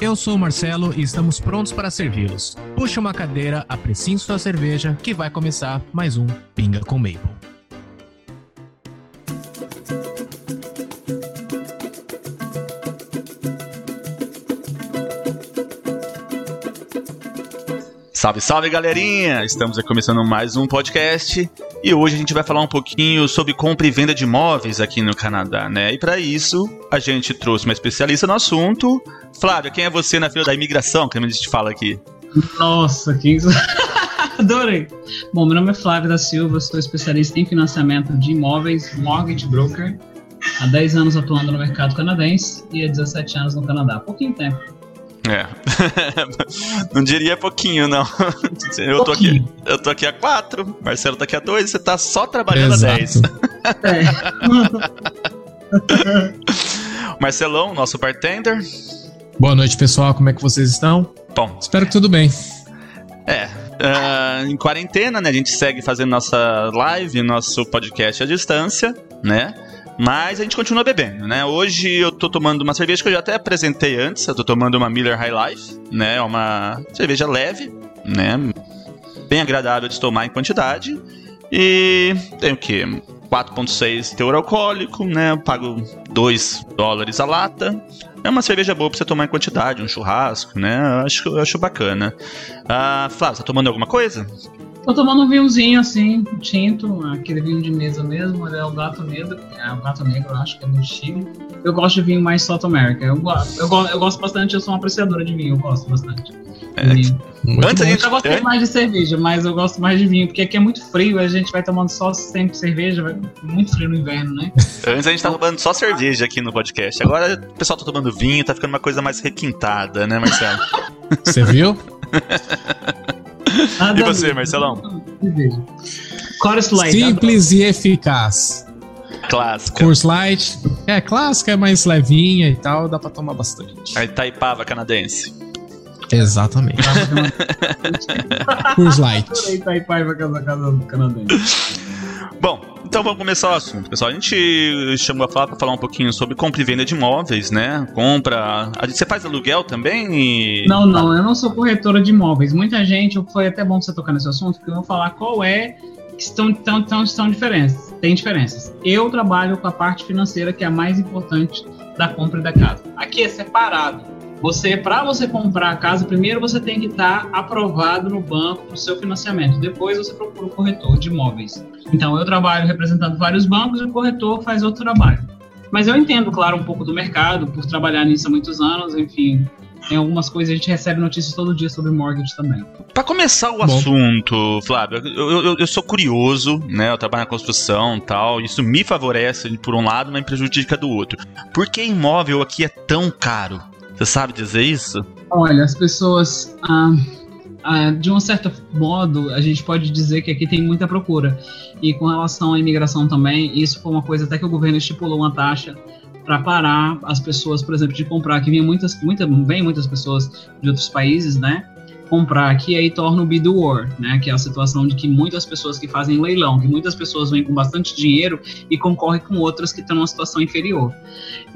Eu sou o Marcelo e estamos prontos para servi-los. Puxa uma cadeira, apreciem sua cerveja, que vai começar mais um Pinga com Maple. Salve, salve galerinha! Estamos aqui começando mais um podcast e hoje a gente vai falar um pouquinho sobre compra e venda de imóveis aqui no Canadá, né? E para isso a gente trouxe uma especialista no assunto. Flávia, quem é você na fila da imigração que a gente fala aqui? Nossa, que Adorei. Bom, meu nome é Flávio da Silva, sou especialista em financiamento de imóveis, mortgage broker. Há 10 anos atuando no mercado canadense e há 17 anos no Canadá. Pouquinho tempo. É. não diria pouquinho, não. Eu tô, aqui, eu tô aqui há quatro, Marcelo tá aqui há dois, você tá só trabalhando Exato. há dez. É. Marcelão, nosso bartender. Boa noite, pessoal. Como é que vocês estão? Bom. Espero que tudo bem. É. Uh, em quarentena, né? A gente segue fazendo nossa live, nosso podcast à distância, né? Mas a gente continua bebendo, né? Hoje eu tô tomando uma cerveja que eu já até apresentei antes. Eu tô tomando uma Miller High Life, né? Uma cerveja leve, né? Bem agradável de tomar em quantidade. E tem o quê? 4,6 teor alcoólico, né? Eu pago 2 dólares a lata. É uma cerveja boa pra você tomar em quantidade, um churrasco, né? Eu acho, eu acho bacana. Ah, Flávio, tá tomando alguma coisa? Tô tomando um vinhozinho assim, tinto, aquele vinho de mesa mesmo, é o Gato Negro, é o Gato Negro, acho que é do Chile. Eu gosto de vinho mais South America. Eu, eu, eu gosto bastante, eu sou uma apreciadora de vinho, eu gosto bastante. É, antes a gente, eu gosto mais de cerveja, mas eu gosto mais de vinho, porque aqui é muito frio, a gente vai tomando só sempre cerveja, vai muito frio no inverno, né? Antes a gente tava tomando só cerveja aqui no podcast, agora o pessoal tá tomando vinho, tá ficando uma coisa mais requintada, né, Marcelo? Você viu? Nada e você, Marcelão? Chorus Light. Simples e eficaz. Clássica. Curse Light. É, clássica, é mais levinha e tal, dá pra tomar bastante. A Itaipava canadense. Exatamente. Curse Light. Itaipava canadense. Bom, então vamos começar o assunto, pessoal. A gente chamou a falar para falar um pouquinho sobre compra e venda de imóveis, né? Compra. Você faz aluguel também? E... Não, não, eu não sou corretora de imóveis. Muita gente, foi até bom você tocar nesse assunto, porque eu vou falar qual é estão, estão, estão, estão diferenças. Tem diferenças. Eu trabalho com a parte financeira, que é a mais importante da compra da casa. Aqui é separado. Você, para você comprar a casa, primeiro você tem que estar tá aprovado no banco para o seu financiamento. Depois você procura o corretor de imóveis. Então eu trabalho representando vários bancos e o corretor faz outro trabalho. Mas eu entendo, claro, um pouco do mercado, por trabalhar nisso há muitos anos, enfim, tem algumas coisas, a gente recebe notícias todo dia sobre mortgage também. Para começar o Bom. assunto, Flávio, eu, eu, eu, sou curioso, né? Eu trabalho na construção tal. Isso me favorece por um lado, mas prejudica do outro. Por que imóvel aqui é tão caro? Você sabe dizer isso? Olha, as pessoas. Ah, ah, de um certo modo, a gente pode dizer que aqui tem muita procura. E com relação à imigração também, isso foi uma coisa até que o governo estipulou uma taxa para parar as pessoas, por exemplo, de comprar. Que vinha muitas, muita, vem muitas pessoas de outros países, né? Comprar aqui, aí torna o bid war, né? Que é a situação de que muitas pessoas que fazem leilão, que muitas pessoas vêm com bastante dinheiro e concorrem com outras que estão numa situação inferior.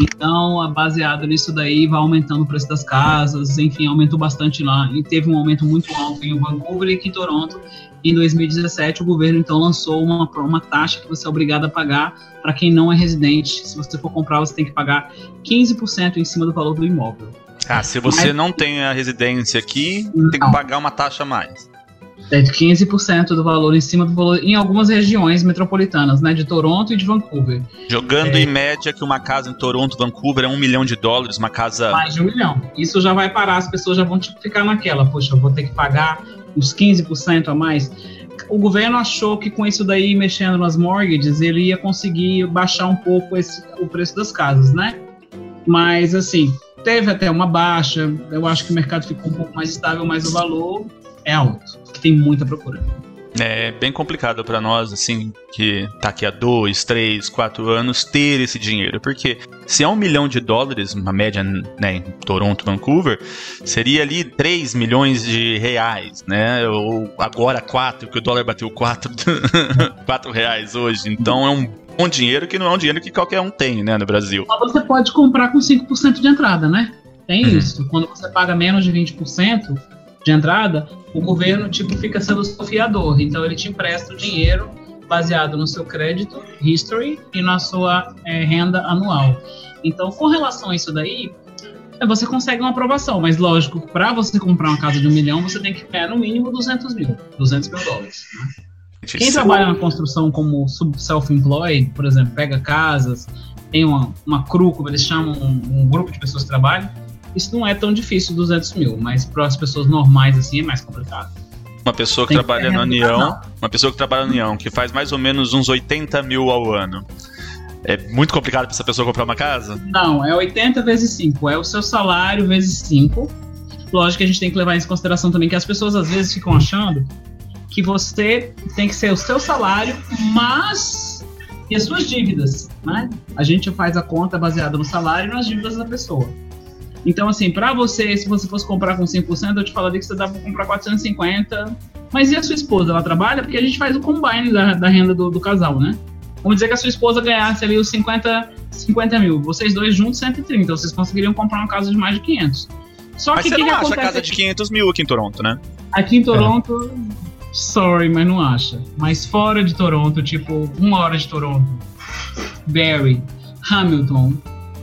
Então, baseado nisso daí, vai aumentando o preço das casas, enfim, aumentou bastante lá. E teve um aumento muito alto em Vancouver e aqui em Toronto. Em 2017, o governo então lançou uma, uma taxa que você é obrigado a pagar para quem não é residente. Se você for comprar, você tem que pagar 15% em cima do valor do imóvel. Ah, se você Mas... não tem a residência aqui, não. tem que pagar uma taxa a mais. É de 15% do valor em cima do valor em algumas regiões metropolitanas, né? De Toronto e de Vancouver. Jogando é... em média que uma casa em Toronto, Vancouver é um milhão de dólares, uma casa. Mais de um milhão. Isso já vai parar, as pessoas já vão tipo, ficar naquela, poxa, eu vou ter que pagar uns 15% a mais. O governo achou que com isso daí, mexendo nas mortgages, ele ia conseguir baixar um pouco esse, o preço das casas, né? Mas assim, teve até uma baixa. Eu acho que o mercado ficou um pouco mais estável, mas o valor é alto, que tem muita procura. É bem complicado para nós, assim, que tá aqui há dois, três, quatro anos, ter esse dinheiro. Porque se é um milhão de dólares, uma média né, em Toronto, Vancouver, seria ali 3 milhões de reais, né? Ou agora 4, que o dólar bateu 4, 4 reais hoje. Então é um bom dinheiro que não é um dinheiro que qualquer um tem, né, no Brasil. Mas você pode comprar com 5% de entrada, né? Tem uhum. isso. Quando você paga menos de 20%, de entrada, o governo tipo fica sendo seu fiador. Então ele te empresta o dinheiro baseado no seu crédito, history e na sua é, renda anual. Então, com relação a isso daí, é, você consegue uma aprovação, mas lógico, para você comprar uma casa de um milhão, você tem que ganhar no mínimo 200 mil, 200 mil dólares. Né? Quem trabalha na construção como self-employed, por exemplo, pega casas, tem uma, uma CRU, como eles chamam, um, um grupo de pessoas que trabalham, isso não é tão difícil, 200 mil, mas para as pessoas normais assim é mais complicado. Uma pessoa que Tem trabalha que na União, uma pessoa que trabalha na União, que faz mais ou menos uns 80 mil ao ano. É muito complicado para essa pessoa comprar uma casa? Não, é 80 vezes 5. É o seu salário vezes 5. Lógico que a gente tem que levar em consideração também que as pessoas às vezes ficam achando que você tem que ser o seu salário, mas e as suas dívidas, né? A gente faz a conta baseada no salário e nas dívidas da pessoa. Então, assim, para você, se você fosse comprar com 100%, eu te falaria que você dá para comprar 450. Mas e a sua esposa? Ela trabalha? Porque a gente faz o combine da, da renda do, do, casal, né? Vamos dizer que a sua esposa ganhasse ali os 50, 50 mil. Vocês dois juntos, 130. Vocês conseguiriam comprar uma casa de mais de 500. Só mas que você que não que acha casa de 500 mil aqui em Toronto, né? Aqui em Toronto, é. Sorry, mas não acha. Mas fora de Toronto, tipo, uma hora de Toronto, Barry, Hamilton,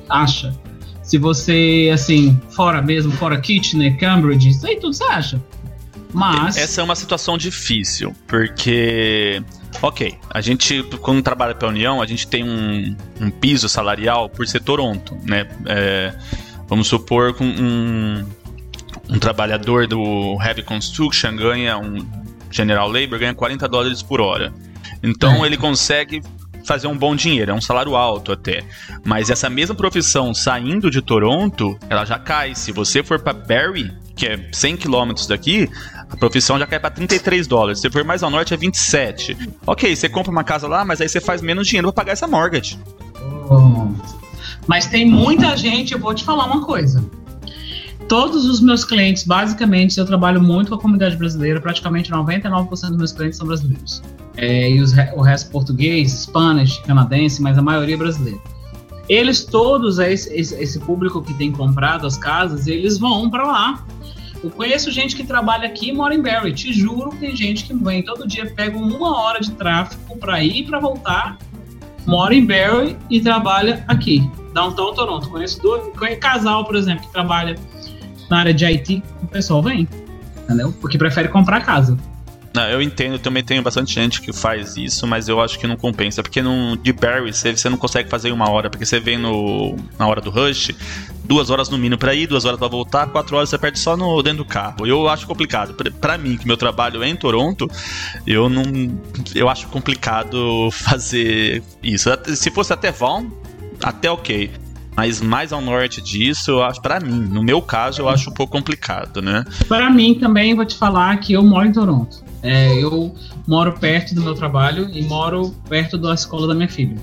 acha. Se você, assim, fora mesmo, fora Kitchener, Cambridge, isso aí tudo você acha. Mas. Essa é uma situação difícil, porque. Ok, a gente, quando trabalha pela União, a gente tem um, um piso salarial por ser Toronto, né? É, vamos supor que um, um trabalhador do Heavy Construction ganha, um General Labor ganha 40 dólares por hora. Então é. ele consegue fazer um bom dinheiro, é um salário alto até. Mas essa mesma profissão saindo de Toronto, ela já cai. Se você for para Barrie, que é 100 quilômetros daqui, a profissão já cai para 33 dólares. Se for mais ao norte, é 27. Ok, você compra uma casa lá, mas aí você faz menos dinheiro para pagar essa mortgage. Oh. Mas tem muita gente, eu vou te falar uma coisa. Todos os meus clientes, basicamente, eu trabalho muito com a comunidade brasileira, praticamente 99% dos meus clientes são brasileiros. É, e os, o resto português, Spanish, canadense, mas a maioria é brasileira. Eles todos, esse, esse público que tem comprado as casas, eles vão para lá. Eu conheço gente que trabalha aqui e mora em Barry. Te juro que tem gente que vem todo dia, pega uma hora de tráfego para ir e para voltar, mora em Barry e trabalha aqui, Downtown Toronto. Conheço dois, conheço casal, por exemplo, que trabalha na área de IT, o pessoal vem, entendeu? Porque prefere comprar casa. Não, eu entendo, também tenho bastante gente que faz isso, mas eu acho que não compensa. Porque no, de Barry você, você não consegue fazer em uma hora, porque você vem no, na hora do rush, duas horas no mínimo para ir, duas horas para voltar, quatro horas você perde só no, dentro do carro. Eu acho complicado. Para mim, que meu trabalho é em Toronto, eu não. Eu acho complicado fazer isso. Se fosse até Vaughan, até ok. Mas mais ao norte disso, eu acho, para mim, no meu caso, eu acho um pouco complicado, né? Para mim também, vou te falar que eu moro em Toronto. É, eu moro perto do meu trabalho e moro perto da escola da minha filha.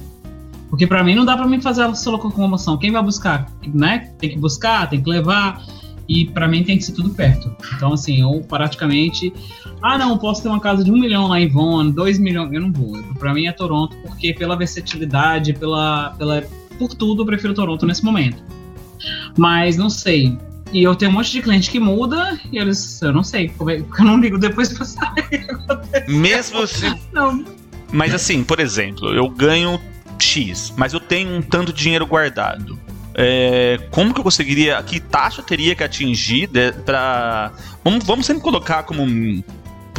Porque para mim não dá para mim fazer a sua locomoção. Quem vai buscar, né? Tem que buscar, tem que levar. E para mim tem que ser tudo perto. Então, assim, eu praticamente. Ah, não, posso ter uma casa de um milhão lá em Vaughan, dois milhões. Eu não vou. Para mim é Toronto, porque pela versatilidade, pela, pela por tudo, eu prefiro Toronto nesse momento. Mas não sei. E eu tenho um monte de cliente que muda e eles. Eu não sei, porque eu não ligo depois pra sair. Mesmo se. Não. Mas assim, por exemplo, eu ganho X, mas eu tenho um tanto de dinheiro guardado. É, como que eu conseguiria. Que taxa teria que atingir para. Vamos, vamos sempre colocar como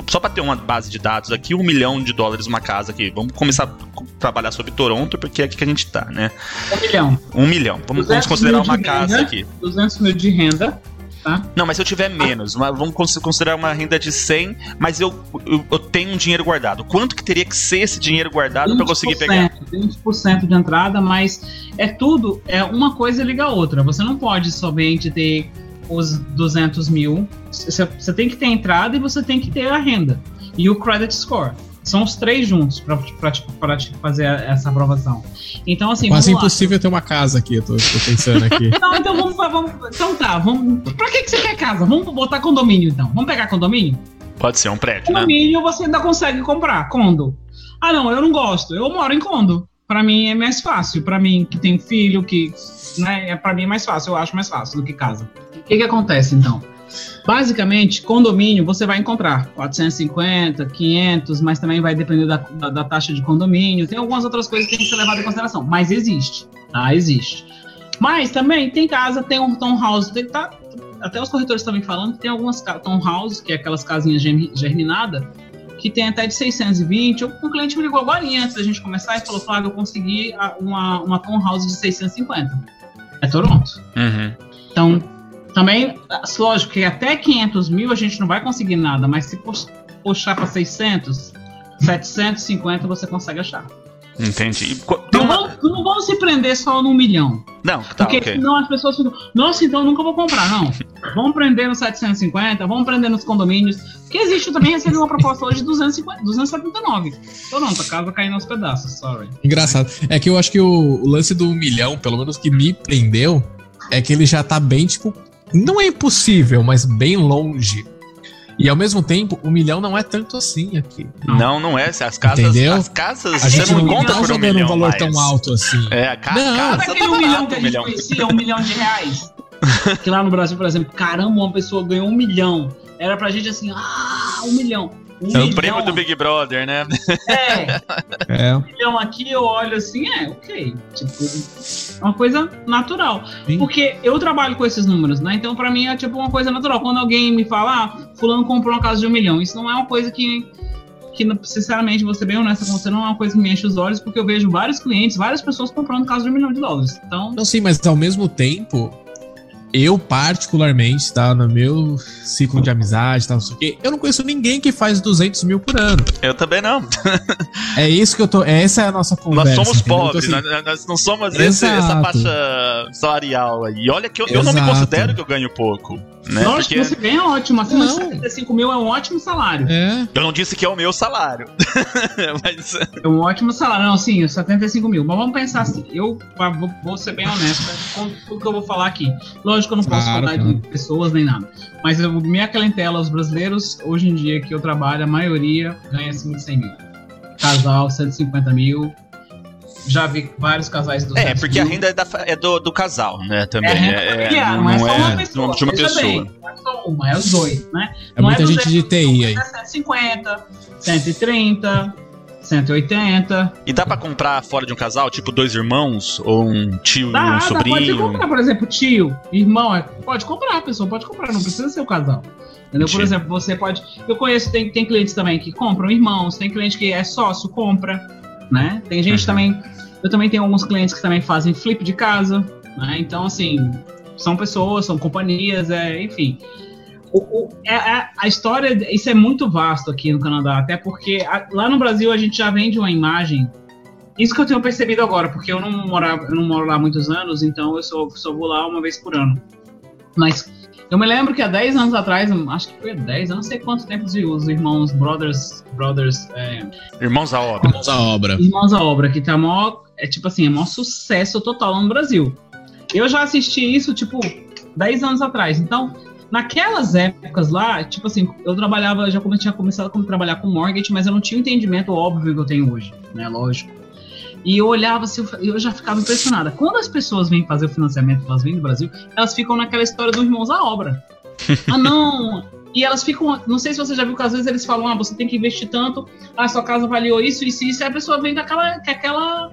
só para ter uma base de dados aqui, um milhão de dólares uma casa aqui. Vamos começar a trabalhar sobre Toronto, porque é aqui que a gente tá, né? Um milhão. Um milhão. Vamos, vamos considerar uma casa renda, aqui. 200 mil de renda. Tá? Não, mas se eu tiver menos, vamos considerar uma renda de 100, mas eu, eu, eu tenho um dinheiro guardado. Quanto que teria que ser esse dinheiro guardado para conseguir pegar? 20% de entrada, mas é tudo, é uma coisa liga a outra. Você não pode somente ter os 200 mil. Você tem que ter a entrada e você tem que ter a renda. e o credit score. São os três juntos para te fazer essa aprovação. Então, assim. Quase impossível ter uma casa aqui, eu tô, tô pensando aqui. Não, então vamos, vamos. Então tá, vamos. Pra que, que você quer casa? Vamos botar condomínio então. Vamos pegar condomínio? Pode ser um prédio. Né? Condomínio né? você ainda consegue comprar. Condo. Ah, não, eu não gosto. Eu moro em condo. Para mim é mais fácil. Para mim que tem filho, que. Né, é, para mim é mais fácil. Eu acho mais fácil do que casa. O que, que acontece então? Basicamente, condomínio você vai encontrar 450, 500, mas também vai depender da, da, da, taxa de condomínio. Tem algumas outras coisas que tem que ser levadas em consideração, mas existe, tá? Existe. Mas também tem casa, tem um townhouse, tem, tá, até os corretores também falando que tem algumas townhouses, que é aquelas casinhas germinadas, que tem até de 620. Um cliente me ligou agora antes da gente começar e falou: Flávio, eu consegui uma, uma townhouse de 650. É Toronto. Uhum. Então, também, lógico que até 500 mil a gente não vai conseguir nada, mas se puxar para 600, 750 você consegue achar. Entendi. Não, uma... vamos, não vamos se prender só no milhão. Não, tá, Porque okay. senão as pessoas ficam, nossa, então eu nunca vou comprar. Não. vamos prender no 750, vamos prender nos condomínios. Que existe também, recebi uma proposta hoje de 250, 279. Toronto, a casa caindo aos pedaços, sorry. Engraçado. É que eu acho que o, o lance do milhão, pelo menos que me prendeu, é que ele já tá bem, tipo, não é impossível, mas bem longe. E ao mesmo tempo, um milhão não é tanto assim aqui. Não, não é. As casas, Entendeu? as casas a gente não, não tá jogando um, um valor mais. tão alto assim. É, a ca não. casa aquele tá um milhão que a gente milhão. conhecia, um milhão de reais. que lá no Brasil, por exemplo, caramba, uma pessoa ganhou um milhão. Era pra gente assim, ah, um milhão. Um é o prêmio do Big Brother, né? É. é. Um milhão aqui, eu olho assim, é, ok. Tipo, é uma coisa natural. Sim. Porque eu trabalho com esses números, né? Então, pra mim, é tipo uma coisa natural. Quando alguém me fala, ah, fulano comprou uma casa de um milhão, isso não é uma coisa que que, sinceramente, vou ser bem honesta com você, não é uma coisa que me enche os olhos, porque eu vejo vários clientes, várias pessoas comprando casa de um milhão de dólares. Então... Não, sim, mas ao mesmo tempo, eu, particularmente, tá? No meu ciclo de amizade, tá? Não sei o quê, eu não conheço ninguém que faz 200 mil por ano. Eu também não. é isso que eu tô. Essa é a nossa conversa. Nós somos pobres, assim, nós, nós, não somos esse, essa faixa salarial aí. E olha que eu, eu não me considero que eu ganho pouco. Né? Lógico Porque... que você ganha ótimo. Acima não. de 75 mil é um ótimo salário. É. Eu não disse que é o meu salário. Mas... É um ótimo salário. Não, sim, 75 mil. Mas vamos pensar assim. Eu vou, ser bem honesto com tudo que eu vou falar aqui. Lógico que eu não posso claro, falar de pessoas nem nada. Mas eu, minha clientela, os brasileiros, hoje em dia que eu trabalho, a maioria ganha acima de 100 mil. Casal, 150 mil já vi vários casais do É, porque a renda é, da, é do, do, casal, né? Também. É, renda é, familiar, não, não, é só uma pessoa. De uma pessoa. Bem, não é só uma, é os dois, né? É não muita é gente de TI aí. É 150, 130, 180. E dá para comprar fora de um casal, tipo dois irmãos ou um tio dá, e um sobrinho? Dá, pode comprar, por exemplo, tio, irmão, é, pode comprar, a pessoa pode comprar, não precisa ser o casal. Entendeu? Por exemplo, você pode. Eu conheço, tem, tem clientes também que compram irmãos, tem cliente que é sócio, compra, né? Tem gente uhum. também. Eu também tenho alguns clientes que também fazem flip de casa, né? Então, assim, são pessoas, são companhias, é, enfim. O, o, é, é, a história, isso é muito vasto aqui no Canadá, até porque a, lá no Brasil a gente já vende uma imagem. Isso que eu tenho percebido agora, porque eu não, morava, eu não moro lá há muitos anos, então eu só, só vou lá uma vez por ano. Mas eu me lembro que há 10 anos atrás, acho que foi 10, eu não sei quanto tempo os irmãos Brothers. Brothers é, irmãos à obra. Irmãos à obra. Irmãos à obra, que tá maior. É tipo assim, é maior sucesso total no Brasil. Eu já assisti isso, tipo, 10 anos atrás. Então, Naquelas épocas lá, tipo assim, eu trabalhava, já tinha começado a trabalhar com mortgage, mas eu não tinha o entendimento óbvio que eu tenho hoje, né? Lógico. E eu olhava assim, eu já ficava impressionada. Quando as pessoas vêm fazer o financiamento, elas vêm do Brasil, elas ficam naquela história dos irmãos à obra. ah, não! E elas ficam, não sei se você já viu que às vezes eles falam, ah, você tem que investir tanto, ah, sua casa valeu isso, isso, isso, e a pessoa vem com aquela,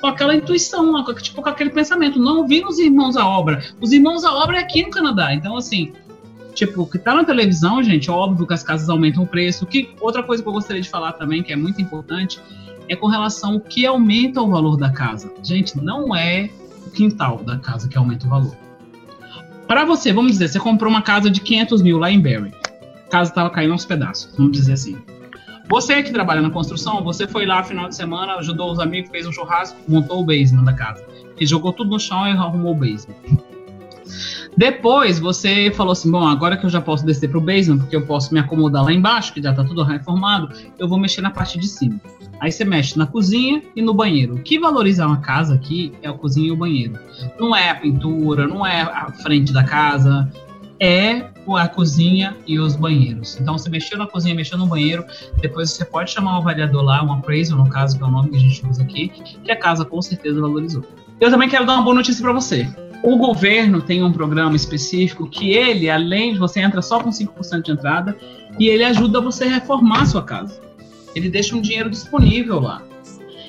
com aquela intuição, tipo, com aquele pensamento. Não vi os irmãos à obra. Os irmãos à obra é aqui no Canadá. Então, assim, Tipo, que tá na televisão, gente, é óbvio que as casas aumentam o preço. Que, outra coisa que eu gostaria de falar também, que é muito importante, é com relação ao que aumenta o valor da casa. Gente, não é o quintal da casa que aumenta o valor. Para você, vamos dizer, você comprou uma casa de 500 mil lá em Barrie. A casa estava caindo aos pedaços, vamos dizer assim. Você que trabalha na construção, você foi lá final de semana, ajudou os amigos, fez um churrasco, montou o basement da casa. E jogou tudo no chão e arrumou o basement. Depois você falou assim: bom, agora que eu já posso descer para o basement, porque eu posso me acomodar lá embaixo, que já está tudo reformado, eu vou mexer na parte de cima. Aí você mexe na cozinha e no banheiro. O que valoriza uma casa aqui é a cozinha e o banheiro. Não é a pintura, não é a frente da casa, é a cozinha e os banheiros. Então você mexeu na cozinha, mexeu no banheiro, depois você pode chamar um avaliador lá, um appraisal no caso, que é o nome que a gente usa aqui, que a casa com certeza valorizou. Eu também quero dar uma boa notícia para você. O governo tem um programa específico que ele, além de você entra só com 5% de entrada, e ele ajuda você a reformar a sua casa. Ele deixa um dinheiro disponível lá.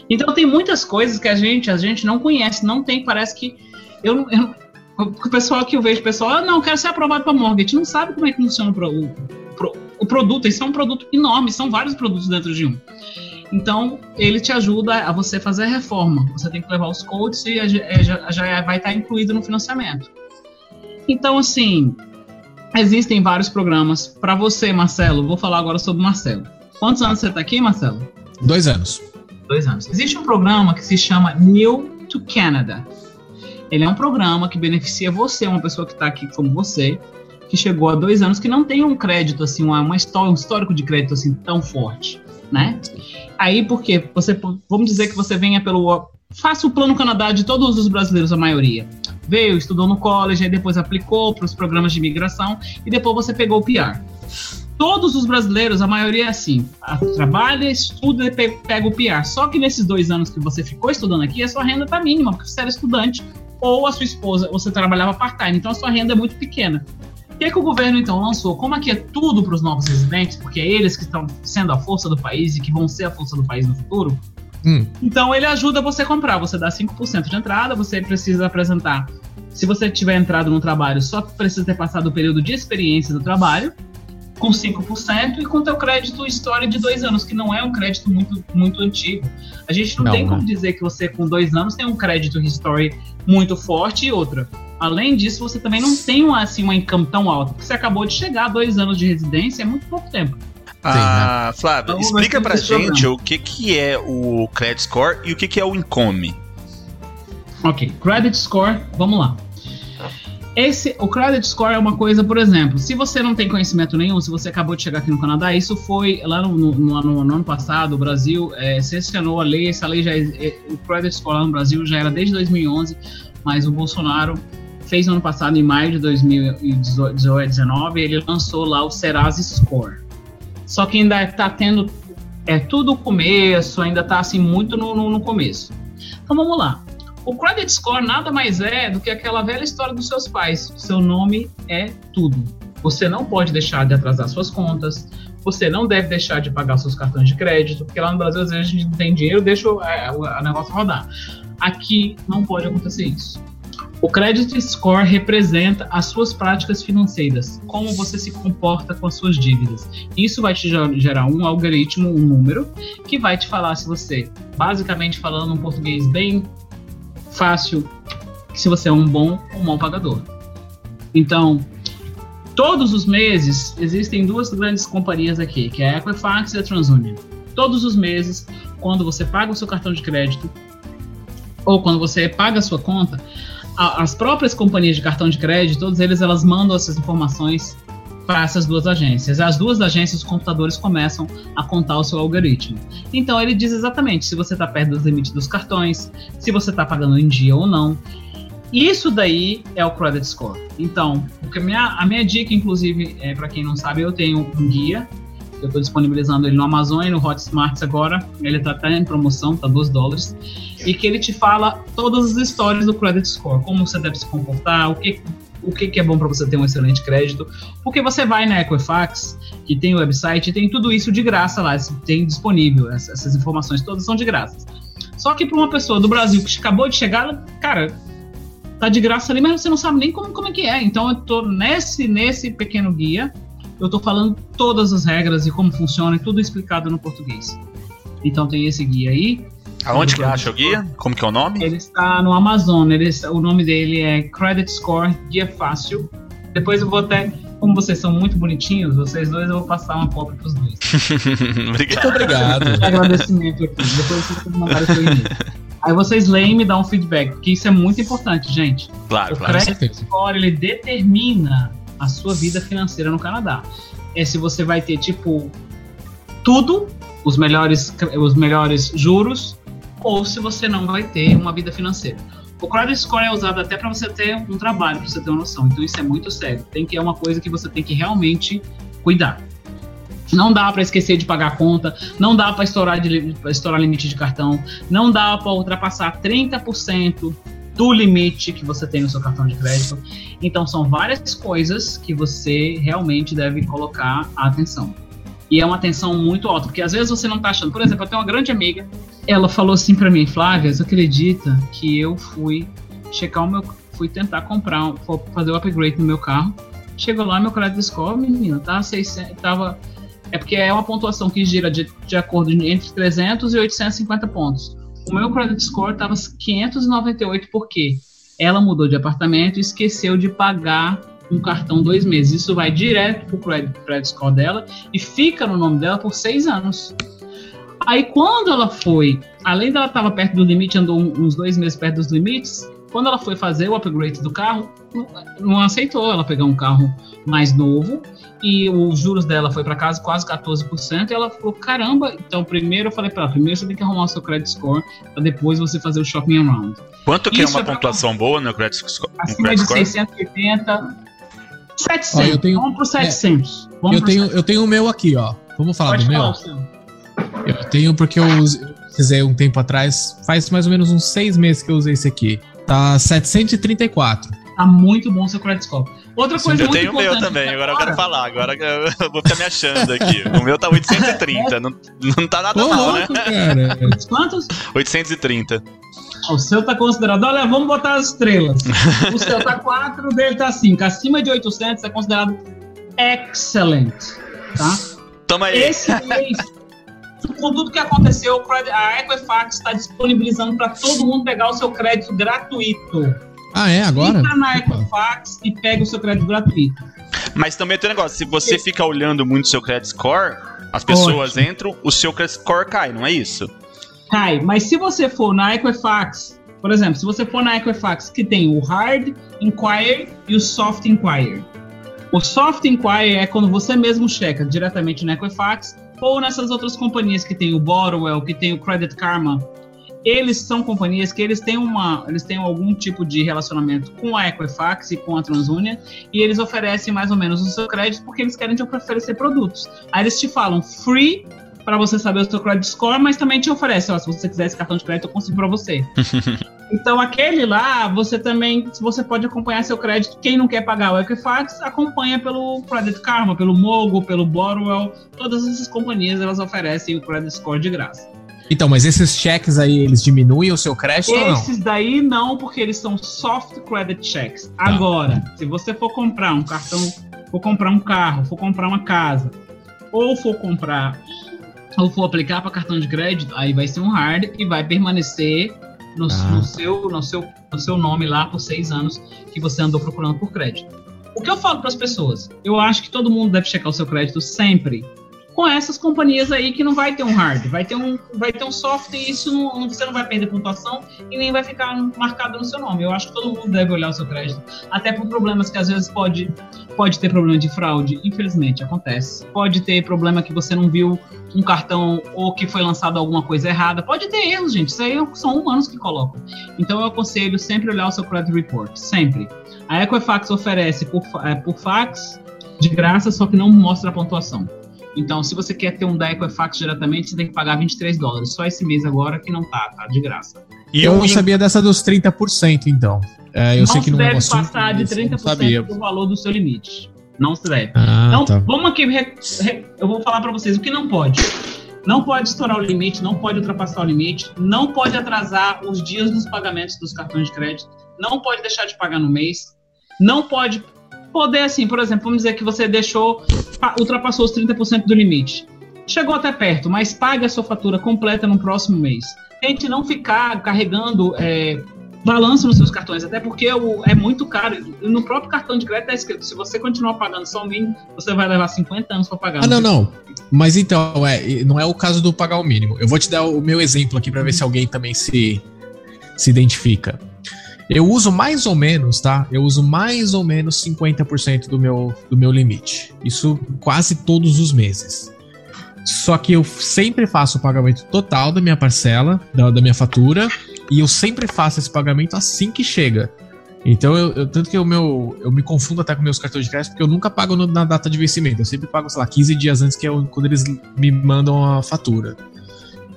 Então tem muitas coisas que a gente, a gente não conhece, não tem, parece que eu, eu o pessoal que eu vejo, pessoal, ah, não, quero ser aprovado para mortgage, não sabe como é que funciona o, o, o produto. Isso é um produto enorme, são vários produtos dentro de um. Então, ele te ajuda a você fazer a reforma. Você tem que levar os codes e já, já vai estar incluído no financiamento. Então, assim, existem vários programas. Para você, Marcelo, vou falar agora sobre Marcelo. Quantos anos você está aqui, Marcelo? Dois anos. Dois anos. Existe um programa que se chama New to Canada. Ele é um programa que beneficia você, uma pessoa que está aqui como você, que chegou há dois anos, que não tem um crédito, assim, uma, uma história, um histórico de crédito assim tão forte, né? Aí, porque você, vamos dizer que você venha pelo. Faça o plano Canadá de todos os brasileiros, a maioria. Veio, estudou no college, aí depois aplicou para os programas de imigração e depois você pegou o PR. Todos os brasileiros, a maioria é assim: trabalha, estuda e pega o PR. Só que nesses dois anos que você ficou estudando aqui, a sua renda está mínima, porque você era estudante ou a sua esposa, você trabalhava part-time, então a sua renda é muito pequena. O que, é que o governo então lançou? Como aqui é tudo para os novos residentes, porque é eles que estão sendo a força do país e que vão ser a força do país no futuro, hum. então ele ajuda você a comprar. Você dá 5% de entrada, você precisa apresentar. Se você tiver entrado no trabalho, só precisa ter passado o período de experiência do trabalho, com 5% e com teu crédito história de dois anos, que não é um crédito muito, muito antigo. A gente não, não tem como dizer que você com dois anos tem um crédito history muito forte e outra. Além disso, você também não tem uma, assim, uma income tão alta, porque você acabou de chegar a dois anos de residência, é muito pouco tempo. Ah, né? Flávio, então, explica pra gente o que, que é o credit score e o que, que é o income. Ok, credit score, vamos lá. Esse, o credit score é uma coisa, por exemplo, se você não tem conhecimento nenhum, se você acabou de chegar aqui no Canadá, isso foi lá no, no, no, no ano passado, o Brasil é, sancionou a lei, essa lei já, é, o credit score lá no Brasil já era desde 2011, mas o Bolsonaro fez no ano passado, em maio de 2019, ele lançou lá o Serasa Score. Só que ainda está tendo, é tudo começo, ainda está assim muito no, no, no começo. Então vamos lá. O credit score nada mais é do que aquela velha história dos seus pais. Seu nome é tudo. Você não pode deixar de atrasar suas contas, você não deve deixar de pagar seus cartões de crédito, porque lá no Brasil às vezes a gente não tem dinheiro, deixa o, é, o, negócio rodar. Aqui não pode acontecer isso. O credit score representa as suas práticas financeiras, como você se comporta com as suas dívidas. Isso vai te gerar um algoritmo, um número, que vai te falar se você, basicamente falando um português bem fácil se você é um bom ou mau pagador. Então, todos os meses existem duas grandes companhias aqui, que é a Equifax e a TransUnion. Todos os meses, quando você paga o seu cartão de crédito ou quando você paga a sua conta, as próprias companhias de cartão de crédito, todas eles elas mandam essas informações para essas duas agências. As duas agências, os computadores começam a contar o seu algoritmo. Então ele diz exatamente se você está perto dos limites dos cartões, se você está pagando em dia ou não. Isso daí é o credit score. Então, a minha, a minha dica, inclusive, é para quem não sabe, eu tenho um guia. Eu estou disponibilizando ele no Amazon e no Hotsmarts agora. Ele está até em promoção, tá 2 dólares. E que ele te fala todas as histórias do credit score, como você deve se comportar, o que o que, que é bom para você ter um excelente crédito, porque você vai na Equifax, que tem o website, tem tudo isso de graça lá, tem disponível, essas informações todas são de graça. Só que para uma pessoa do Brasil que acabou de chegar, cara, tá de graça ali, mas você não sabe nem como, como é que é. Então eu tô nesse, nesse pequeno guia, eu tô falando todas as regras e como funciona, e tudo explicado no português. Então tem esse guia aí. Aonde que acha o guia? Como que é o nome? Ele está no Amazon. Ele está, o nome dele é Credit Score Guia Fácil. Depois eu vou até, como vocês são muito bonitinhos, vocês dois eu vou passar uma cópia para os dois. obrigado. Muito obrigado. Agradecimento aqui. Depois vocês mandarem o seu e-mail. Aí vocês leem e me dão um feedback, porque isso é muito importante, gente. Claro, o claro. credit score ele determina a sua vida financeira no Canadá. É se você vai ter tipo tudo, os melhores, os melhores juros, ou se você não vai ter uma vida financeira. O credit score é usado até para você ter um trabalho, para você ter uma noção. Então isso é muito sério. Tem que é uma coisa que você tem que realmente cuidar. Não dá para esquecer de pagar a conta, não dá para estourar, de, estourar limite de cartão, não dá para ultrapassar 30% do limite que você tem no seu cartão de crédito. Então são várias coisas que você realmente deve colocar atenção. E é uma atenção muito alta, porque às vezes você não tá achando. Por exemplo, eu tenho uma grande amiga, ela falou assim para mim, Flávia, você acredita que eu fui checar o meu. fui tentar comprar, fazer o upgrade no meu carro. Chegou lá, meu crédito score, menina, tá 600, tava. É porque é uma pontuação que gira de, de acordo entre 300 e 850 pontos. O meu credit score tava 598 porque ela mudou de apartamento e esqueceu de pagar um cartão dois meses. Isso vai direto pro credit, credit score dela e fica no nome dela por seis anos. Aí quando ela foi, além dela estava perto do limite, andou uns dois meses perto dos limites, quando ela foi fazer o upgrade do carro, não aceitou ela pegar um carro mais novo e os juros dela foi para casa quase 14% e ela falou, caramba, então primeiro eu falei para ela, primeiro você tem que arrumar o seu credit score para depois você fazer o shopping around. Quanto que é Isso é uma é pontuação boa no credit, sco Acima credit score? Acima de 680, 700. Ó, eu tenho, Vamos pro 700. É, Vamos eu, tenho, 700. eu tenho o meu aqui, ó. Vamos falar Pode do falar meu? Eu tenho porque eu usei um tempo atrás, faz mais ou menos uns seis meses que eu usei esse aqui. Tá 734. Tá muito bom o seu score. Outra coisa eu muito tenho o meu também, agora, agora eu quero falar. Agora eu vou ficar me achando aqui. O meu tá 830. não, não tá nada Pô, mal, né? Cara. Quantos? 830. O seu tá considerado. Olha, vamos botar as estrelas. O seu tá 4, o dele tá 5. Acima de 800 é considerado excellent. Tá? Toma aí. Esse mês, com tudo que aconteceu, a Equifax está disponibilizando para todo mundo pegar o seu crédito gratuito. Ah, é? Agora? Entra na Equifax e pega o seu crédito gratuito. Mas também tem um negócio: se você fica olhando muito o seu credit score, as pessoas Ótimo. entram, o seu credit score cai, não é isso? Cai. Mas se você for na Equifax, por exemplo, se você for na Equifax, que tem o Hard Inquiry e o Soft Inquiry. O Soft Inquiry é quando você mesmo checa diretamente na Equifax ou nessas outras companhias que tem o Borrowell, que tem o Credit Karma, eles são companhias que eles têm uma, eles têm algum tipo de relacionamento com a Equifax e com a TransUnion e eles oferecem mais ou menos o seu crédito porque eles querem te oferecer produtos. Aí eles te falam free para você saber o seu credit score, mas também te oferece, ó, se você quiser esse cartão de crédito, eu consigo para você. então aquele lá, você também, você pode acompanhar seu crédito. Quem não quer pagar o Equifax, acompanha pelo Credit Karma, pelo Mogo, pelo Borrowell. Todas essas companhias elas oferecem o credit score de graça. Então, mas esses cheques aí, eles diminuem o seu crédito ou não? Esses daí não, porque eles são soft credit checks. Tá. Agora, se você for comprar um cartão, for comprar um carro, for comprar uma casa, ou for comprar ou for aplicar para cartão de crédito, aí vai ser um hard e vai permanecer no, ah. no, seu, no, seu, no seu nome lá por seis anos que você andou procurando por crédito. O que eu falo para as pessoas? Eu acho que todo mundo deve checar o seu crédito sempre com essas companhias aí que não vai ter um hard, vai ter um, vai ter um soft e isso não, você não vai perder pontuação e nem vai ficar marcado no seu nome. Eu acho que todo mundo deve olhar o seu crédito, até por problemas que às vezes pode, pode ter problema de fraude, infelizmente acontece. Pode ter problema que você não viu um cartão ou que foi lançado alguma coisa errada. Pode ter erros, gente. Isso aí são humanos que colocam. Então eu aconselho sempre olhar o seu credit report, sempre. A Equifax oferece por, é, por fax de graça, só que não mostra a pontuação. Então, se você quer ter um da Equifax diretamente, você tem que pagar 23 dólares. Só esse mês agora que não tá, tá de graça. E eu não sabia dessa dos 30%, então. É, eu não sei que não deve passar de 30% do valor do seu limite. Não se deve. Ah, então, tá. vamos aqui. Eu vou falar para vocês o que não pode. Não pode estourar o limite, não pode ultrapassar o limite, não pode atrasar os dias dos pagamentos dos cartões de crédito, não pode deixar de pagar no mês, não pode poder, assim, por exemplo, vamos dizer que você deixou, ultrapassou os 30% do limite. Chegou até perto, mas pague a sua fatura completa no próximo mês. Tente não ficar carregando é, balanço nos seus cartões, até porque o, é muito caro. No próprio cartão de crédito está escrito: se você continuar pagando só o mínimo, você vai levar 50 anos para pagar. Ah, não, não. Mas então, é, não é o caso do pagar o mínimo. Eu vou te dar o meu exemplo aqui para ver se alguém também se se identifica. Eu uso mais ou menos, tá? Eu uso mais ou menos 50% do meu, do meu limite. Isso quase todos os meses. Só que eu sempre faço o pagamento total da minha parcela, da, da minha fatura, e eu sempre faço esse pagamento assim que chega. Então, eu, eu, tanto que o meu, eu me confundo até com meus cartões de crédito, porque eu nunca pago no, na data de vencimento. Eu sempre pago, sei lá, 15 dias antes, que é quando eles me mandam a fatura.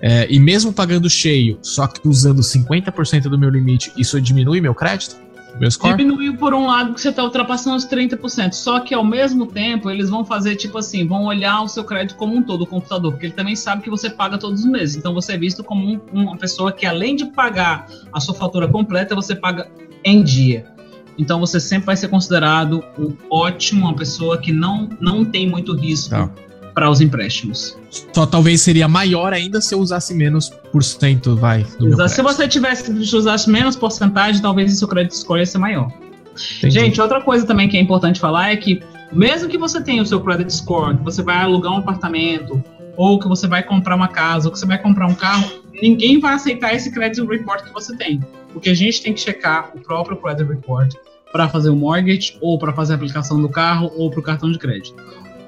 É, e mesmo pagando cheio, só que usando 50% do meu limite, isso diminui meu crédito? Meu score? Diminuiu por um lado que você está ultrapassando os 30%. Só que ao mesmo tempo, eles vão fazer tipo assim: vão olhar o seu crédito como um todo, o computador, porque ele também sabe que você paga todos os meses. Então você é visto como um, uma pessoa que, além de pagar a sua fatura completa, você paga em dia. Então você sempre vai ser considerado um ótimo, uma pessoa que não, não tem muito risco. Tá para os empréstimos. Só talvez seria maior ainda se eu usasse menos por cento, vai. se você tivesse usasse menos porcentagem, talvez o seu crédito score ia ser maior. Entendi. Gente, outra coisa também que é importante falar é que mesmo que você tenha o seu credit score, que você vai alugar um apartamento, ou que você vai comprar uma casa, ou que você vai comprar um carro, ninguém vai aceitar esse credit report que você tem. Porque a gente tem que checar o próprio credit report para fazer o mortgage, ou para fazer a aplicação do carro, ou para o cartão de crédito.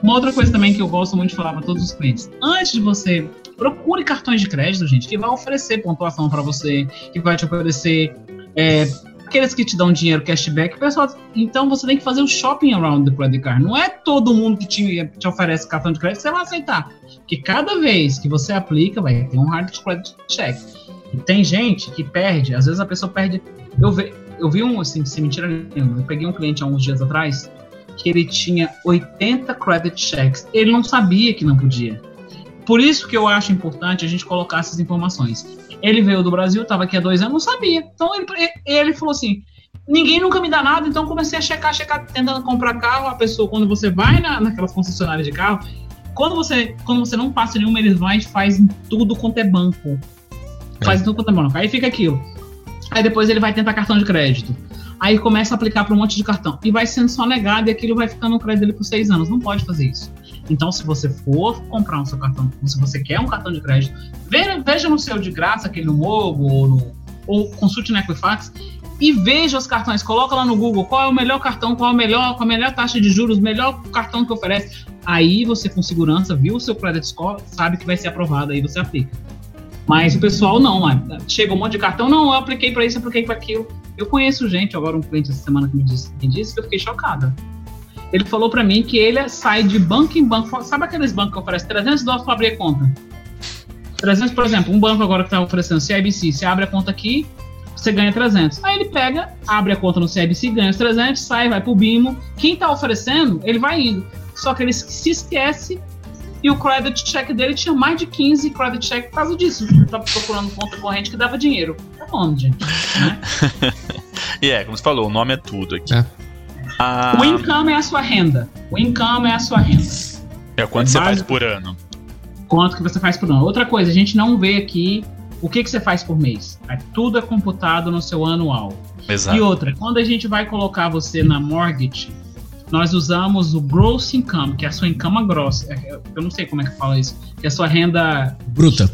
Uma outra coisa também que eu gosto muito de falar para todos os clientes: antes de você procure cartões de crédito, gente, que vai oferecer pontuação para você, que vai te oferecer é, aqueles que te dão dinheiro cashback, pessoal. Então você tem que fazer o shopping around the credit card. Não é todo mundo que te, te oferece cartão de crédito que você vai aceitar, porque cada vez que você aplica vai ter um hard credit check. E tem gente que perde, às vezes a pessoa perde. Eu vi, eu vi um assim, sem mentira nenhuma. Eu peguei um cliente há uns dias atrás que ele tinha 80 credit checks. Ele não sabia que não podia. Por isso que eu acho importante a gente colocar essas informações. Ele veio do Brasil, estava aqui há dois anos, não sabia. Então ele, ele falou assim: ninguém nunca me dá nada, então comecei a checar, checar, tentando comprar carro. A pessoa, quando você vai na, naquelas concessionárias de carro, quando você, quando você não passa nenhuma, eles vão e fazem tudo quanto é banco. Faz é. tudo quanto é banco. Aí fica aquilo. Aí depois ele vai tentar cartão de crédito aí começa a aplicar para um monte de cartão. E vai sendo só negado e aquilo vai ficando no crédito dele por seis anos. Não pode fazer isso. Então, se você for comprar um seu cartão, se você quer um cartão de crédito, veja, no seu de graça, aquele no Mogo, ou, no, ou consulte no Equifax, e veja os cartões. Coloca lá no Google qual é o melhor cartão, qual é o melhor, qual a melhor taxa de juros, o melhor cartão que oferece. Aí você, com segurança, viu o seu credit score, sabe que vai ser aprovado, aí você aplica. Mas o pessoal não, chega um monte de cartão, não, eu apliquei para isso, apliquei para aquilo. Eu conheço gente, agora um cliente essa semana que me disse, me disse que eu fiquei chocada. Ele falou para mim que ele sai de banco em banco, sabe aqueles bancos que oferecem 300 dólares para abrir conta? 300, por exemplo, um banco agora que está oferecendo CIBC, você abre a conta aqui, você ganha 300. Aí ele pega, abre a conta no CIBC, ganha os 300, sai, vai pro BIMO. Quem está oferecendo, ele vai indo. Só que ele se esquece e o credit check dele tinha mais de 15 credit check por causa disso. Ele tava procurando conta corrente que dava dinheiro. Tá bom, gente. Né? e é, como você falou, o nome é tudo aqui. É. Ah, o income é a sua renda. O income é a sua renda. É quanto é você faz por ano. Quanto que você faz por ano. Outra coisa, a gente não vê aqui o que, que você faz por mês. É, tudo é computado no seu anual. Exato. E outra, quando a gente vai colocar você na mortgage, nós usamos o gross income, que é a sua income grossa. É, eu não sei como é que fala isso, que é a sua renda bruta.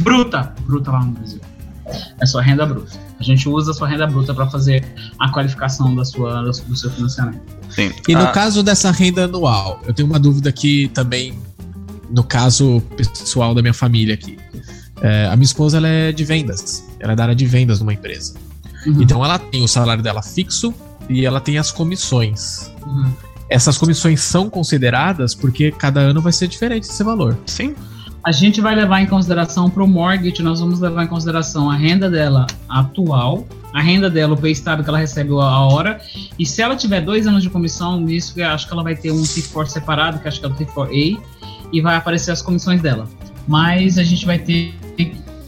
Bruta, bruta lá no Brasil. É a sua renda bruta. A gente usa a sua renda bruta para fazer a qualificação da sua, do seu financiamento. Sim. E no ah. caso dessa renda anual, eu tenho uma dúvida aqui também, no caso pessoal da minha família aqui. É, a minha esposa ela é de vendas, ela é da área de vendas numa empresa. Uhum. Então ela tem o salário dela fixo e ela tem as comissões. Uhum. Essas comissões são consideradas porque cada ano vai ser diferente esse valor. Sim. A gente vai levar em consideração para o mortgage, nós vamos levar em consideração a renda dela atual, a renda dela, o pay stub que ela recebe a hora, e se ela tiver dois anos de comissão, nisso eu acho que ela vai ter um T4 separado, que acho que é o T4A, e vai aparecer as comissões dela. Mas a gente vai ter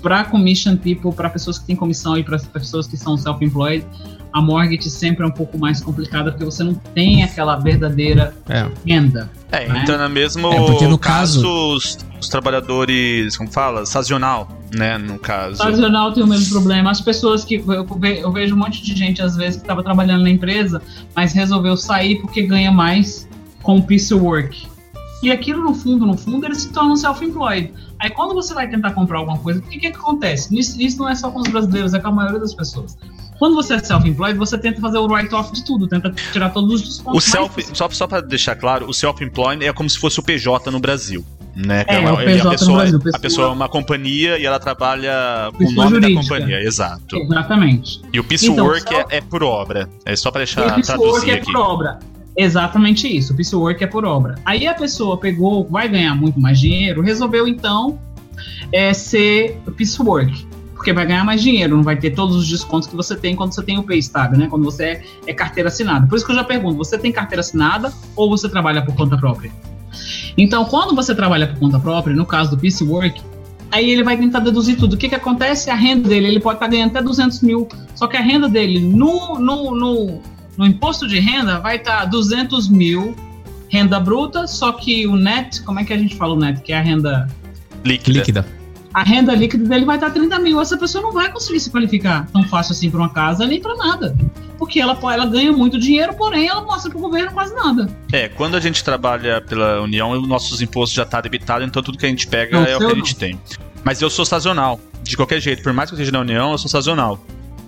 para commission tipo para pessoas que têm comissão e para pessoas que são self-employed a mortgage sempre é um pouco mais complicada porque você não tem aquela verdadeira é. renda. É, né? então é mesmo é porque no caso, caso os, os, trabalhadores, como fala, sazonal, né, no caso. Sazonal tem o mesmo problema. As pessoas que eu, eu vejo um monte de gente às vezes que estava trabalhando na empresa, mas resolveu sair porque ganha mais com o piece work. E aquilo, no fundo, no fundo, eles se tornam self-employed. Aí quando você vai tentar comprar alguma coisa, o que, que acontece? Isso, isso não é só com os brasileiros, é com a maioria das pessoas. Quando você é self-employed, você tenta fazer o write-off de tudo, tenta tirar todos os descontos. O self, só, só para deixar claro, o self-employed é como se fosse o PJ no Brasil. Né? É, uma, o PJ a, pessoa, Brasil, a pessoa- pessoa é uma companhia e ela trabalha com o Pessoa nome da jurídica. companhia, exato. Exatamente. E o piece Então, work só- é, é por obra. É só para E deixar o piecework traduzir é aqui. por obra. Exatamente isso. O piecework é por obra. Aí a pessoa pegou, vai ganhar muito mais dinheiro, resolveu então é, ser piecework. Porque vai ganhar mais dinheiro, não vai ter todos os descontos que você tem quando você tem o pay stub, né? Quando você é, é carteira assinada. Por isso que eu já pergunto, você tem carteira assinada ou você trabalha por conta própria? Então, quando você trabalha por conta própria, no caso do piecework, aí ele vai tentar deduzir tudo. O que, que acontece? A renda dele, ele pode estar ganhando até 200 mil, só que a renda dele no, no, no, no imposto de renda vai estar 200 mil renda bruta, só que o net, como é que a gente fala o net? Que é a renda. Líquida. Líquida. A renda líquida dele vai estar 30 mil. Essa pessoa não vai conseguir se qualificar tão fácil assim para uma casa nem para nada. Porque ela, ela ganha muito dinheiro, porém ela mostra para o governo quase nada. É, quando a gente trabalha pela União, os nossos impostos já tá debitado, então tudo que a gente pega Não, é o que a não. gente tem. Mas eu sou sazonal, de qualquer jeito. Por mais que eu esteja na União, eu sou sazonal.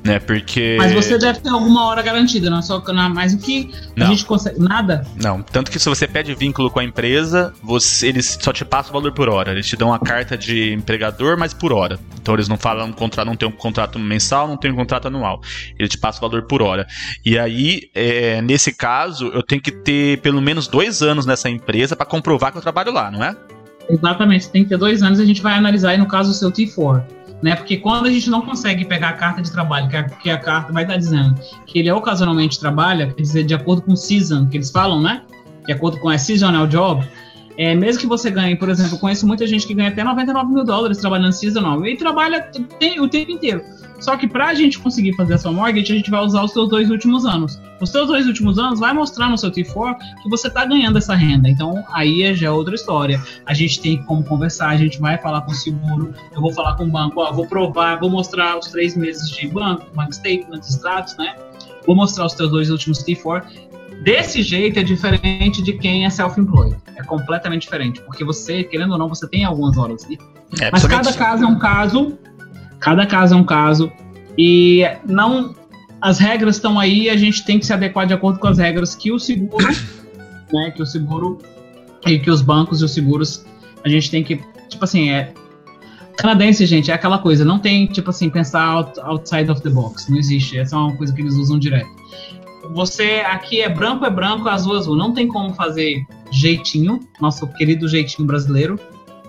Né, porque. Mas você deve ter alguma hora garantida, não é só na- mais o que Não. a gente consegue. Nada. Não, tanto que se você pede vínculo com a empresa, você, eles só te passam o valor por hora. Eles te dão a carta de empregador, mas por hora. Então eles não falam um contrato, não tem um contrato mensal, não tem um contrato anual. Eles te passam o valor por hora. E aí, é, nesse caso, eu tenho que ter pelo menos dois anos nessa empresa para comprovar que eu trabalho lá, não é? Exatamente, tem que ter dois anos a gente vai analisar aí no caso o seu T4. Né? Porque quando a gente não consegue pegar a carta de trabalho, que a, que a carta vai estar dizendo que ele ocasionalmente trabalha, quer dizer, de acordo com o season, que eles falam, né? De acordo com a seasonal job, é, mesmo que você ganhe, por exemplo, conheço muita gente que ganha até 99 mil dólares trabalhando seasonal e trabalha tem- o tempo inteiro. Só que pra gente conseguir fazer a sua mortgage, a gente vai usar os seus dois últimos anos. Os seus dois últimos anos vai mostrar no seu T4 que você tá ganhando essa renda. Então, aí já é outra história. A gente tem como conversar, a gente vai falar com o seguro, eu vou falar com o banco, ó, vou provar, vou mostrar os três meses de banco, bank statement, extratos, né? Vou mostrar os teus dois últimos T4. Desse jeito é diferente de quem é self-employed. É completamente diferente, porque você, querendo ou não, você tem algumas horas. É, mas cada caso é um caso, cada caso é um caso, e não as regras estão aí, a gente tem que se adequar de acordo com as regras que o seguro, né, que o seguro e que os bancos e os seguros, a gente tem que, tipo assim, é canadense, gente, é aquela coisa, não tem, tipo assim, pensar out- outside of the box, não existe, essa é uma coisa que eles usam direto. Você aqui é branco, é branco, azul, azul, não tem como fazer jeitinho, nosso querido jeitinho brasileiro,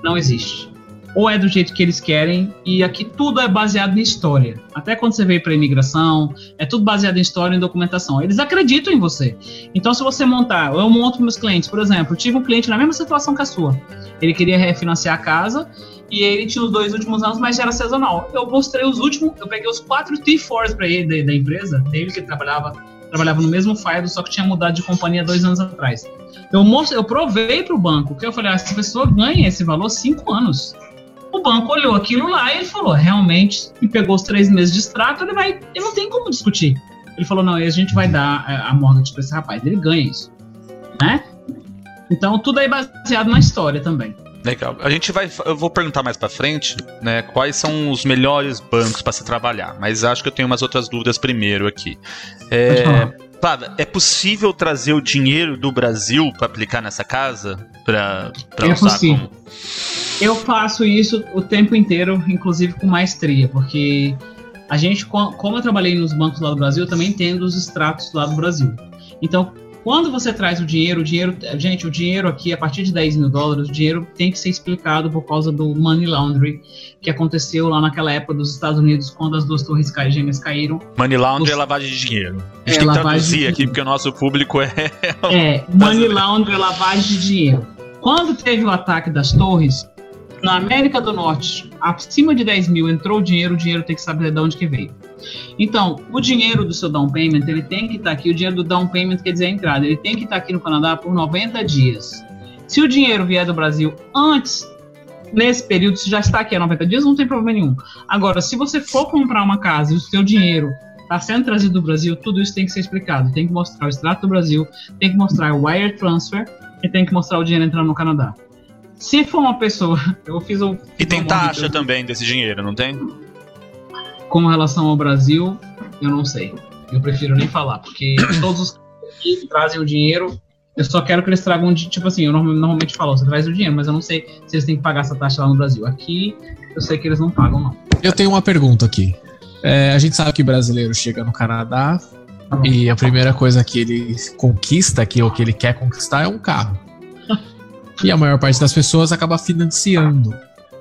não existe ou é do jeito que eles querem, e aqui tudo é baseado em história. Até quando você veio para imigração, é tudo baseado em história e documentação. Eles acreditam em você. Então, se você montar, eu monto meus clientes, por exemplo, tive um cliente na mesma situação que a sua. Ele queria refinanciar a casa e ele tinha os dois últimos anos, mas era sazonal. Eu mostrei os últimos, eu peguei os quatro T4s para ele da, da empresa, dele que trabalhava trabalhava no mesmo file, só que tinha mudado de companhia dois anos atrás. Eu mostrei, eu provei para o banco que eu falei, ah, essa pessoa ganha esse valor cinco anos. O banco olhou aquilo lá e ele falou, realmente, e pegou os três meses de extrato, ele vai, ele não tem como discutir. Ele falou, não, e a gente vai dar a, a mortgage para esse rapaz, ele ganha isso, né? Então tudo é baseado na história também. Legal. A gente vai. Eu vou perguntar mais pra frente, né? Quais são os melhores bancos pra se trabalhar. Mas acho que eu tenho umas outras dúvidas primeiro aqui. Pode É, é possível trazer o dinheiro do Brasil pra aplicar nessa casa? Pra, pra É usar possível. como. Eu faço isso o tempo inteiro, inclusive com maestria, porque a gente, co- como eu trabalhei nos bancos lá do Brasil, eu também entendo os extratos lá do Brasil. Então, quando você traz o dinheiro, o dinheiro, gente, o dinheiro aqui, a partir de 10 mil dólares, o dinheiro tem que ser explicado por causa do money laundering que aconteceu lá naquela época dos Estados Unidos, quando as duas torres gêmeas caíram. Money laundry Você- é lavagem de dinheiro. A gente É, tem que traduzir aqui, porque o nosso público é. É, money laundering, lavagem de dinheiro. Quando teve o ataque das torres, na América do Norte, acima de 10 mil entrou o dinheiro, o dinheiro tem que saber de onde que veio. Então, o dinheiro do seu down payment, ele tem que estar aqui, o dinheiro do down payment quer dizer a entrada, ele tem que estar aqui no Canadá por 90 dias. Se o dinheiro vier do Brasil antes, nesse período, se já está aqui há 90 dias, não tem problema nenhum. Agora, se você for comprar uma casa e o seu dinheiro está sendo trazido do Brasil, tudo isso tem que ser explicado. Tem que mostrar o extrato do Brasil, tem que mostrar o wire transfer, e tem que mostrar o dinheiro entrando no Canadá. Se for uma pessoa, eu fiz um. E tem taxa também desse dinheiro, não tem? Com relação ao Brasil, eu não sei. Eu prefiro nem falar, porque todos os que trazem o dinheiro, eu só quero que eles tragam de, tipo assim, eu norm- normalmente falo, você traz o dinheiro, mas eu não sei se eles têm que pagar essa taxa lá no Brasil. Aqui, eu sei que eles não pagam, não. Eu tenho uma pergunta aqui. É, a gente sabe que brasileiro chega no Canadá e a primeira coisa que ele conquista aqui, ou que ele quer conquistar, é um carro. E a maior parte das pessoas acaba financiando.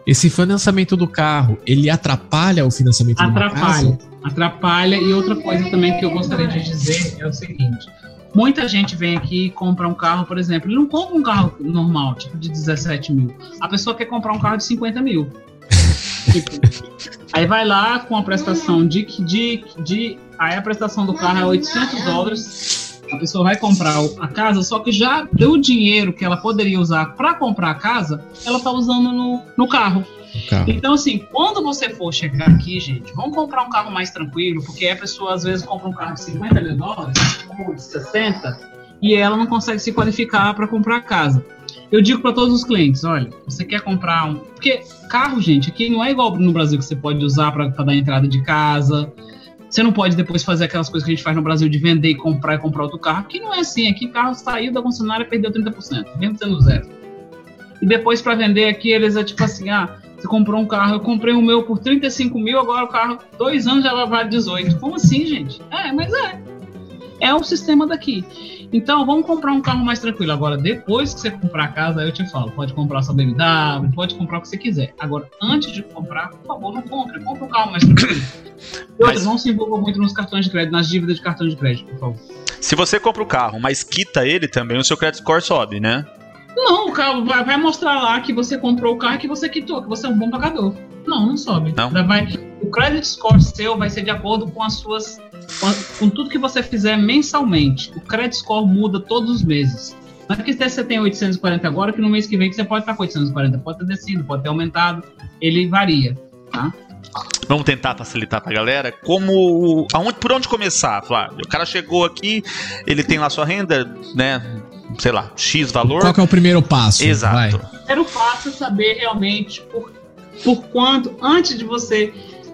Esse financiamento do carro, ele atrapalha o financiamento Atrapalha. casa? Atrapalha. E outra coisa também que eu gostaria de dizer é o seguinte: muita gente vem aqui e compra um carro, por exemplo, ele não compra um carro normal, tipo de 17 mil. A pessoa quer comprar um carro de 50 mil. Tipo, aí vai lá com a prestação de, de, de. Aí a prestação do carro é 800 dólares. A pessoa vai comprar a casa, só que já deu o dinheiro que ela poderia usar para comprar a casa, ela tá usando no, no carro. Carro. Então, assim, quando você for chegar aqui, gente, vamos comprar um carro mais tranquilo, porque a pessoa às vezes compra um carro de 50 mil dólares, ou de 60, e ela não consegue se qualificar para comprar casa. Eu digo para todos os clientes: olha, você quer comprar um. Porque carro, gente, aqui não é igual no Brasil que você pode usar para dar entrada de casa. Você não pode depois fazer aquelas coisas que a gente faz no Brasil de vender e comprar e comprar outro carro. Aqui não é assim. Aqui carro saiu da concessionária e perdeu 30%, mesmo sendo zero. E depois para vender aqui, eles é tipo assim: ah, você comprou um carro, eu comprei o meu por 35 mil, agora o carro, dois anos já vale 18. Como assim, gente? É, mas é. É o sistema daqui. Então, vamos comprar um carro mais tranquilo. Agora, depois que você comprar a casa, eu te falo, pode comprar sua BMW, pode comprar o que você quiser. Agora, antes de comprar, por favor, não compre. Compre um carro mais tranquilo. E Mas- não se envolva muito nos cartões de crédito, nas dívidas de cartão de crédito, por favor. Se você compra o carro, mas quita ele também, o seu credit score sobe, né? Não, o carro vai, vai mostrar lá que você comprou o carro e que você quitou, que você é um bom pagador. Não, não sobe. Não? Vai, o credit score seu vai ser de acordo com as suas. Com, a- com tudo que você fizer mensalmente. O credit score muda todos os meses. Não é que se você tem 840 agora, que no mês que vem que você pode estar com 840. Pode ter descido, pode ter aumentado. Ele varia, tá? Vamos tentar facilitar pra galera. Como. Aonde, por onde começar, Flávio? O cara chegou aqui, ele tem lá sua renda, né? Sei lá, X valor. Qual que é o primeiro passo? Exato. Vai. Primeiro passo é saber realmente por, por quanto, antes de você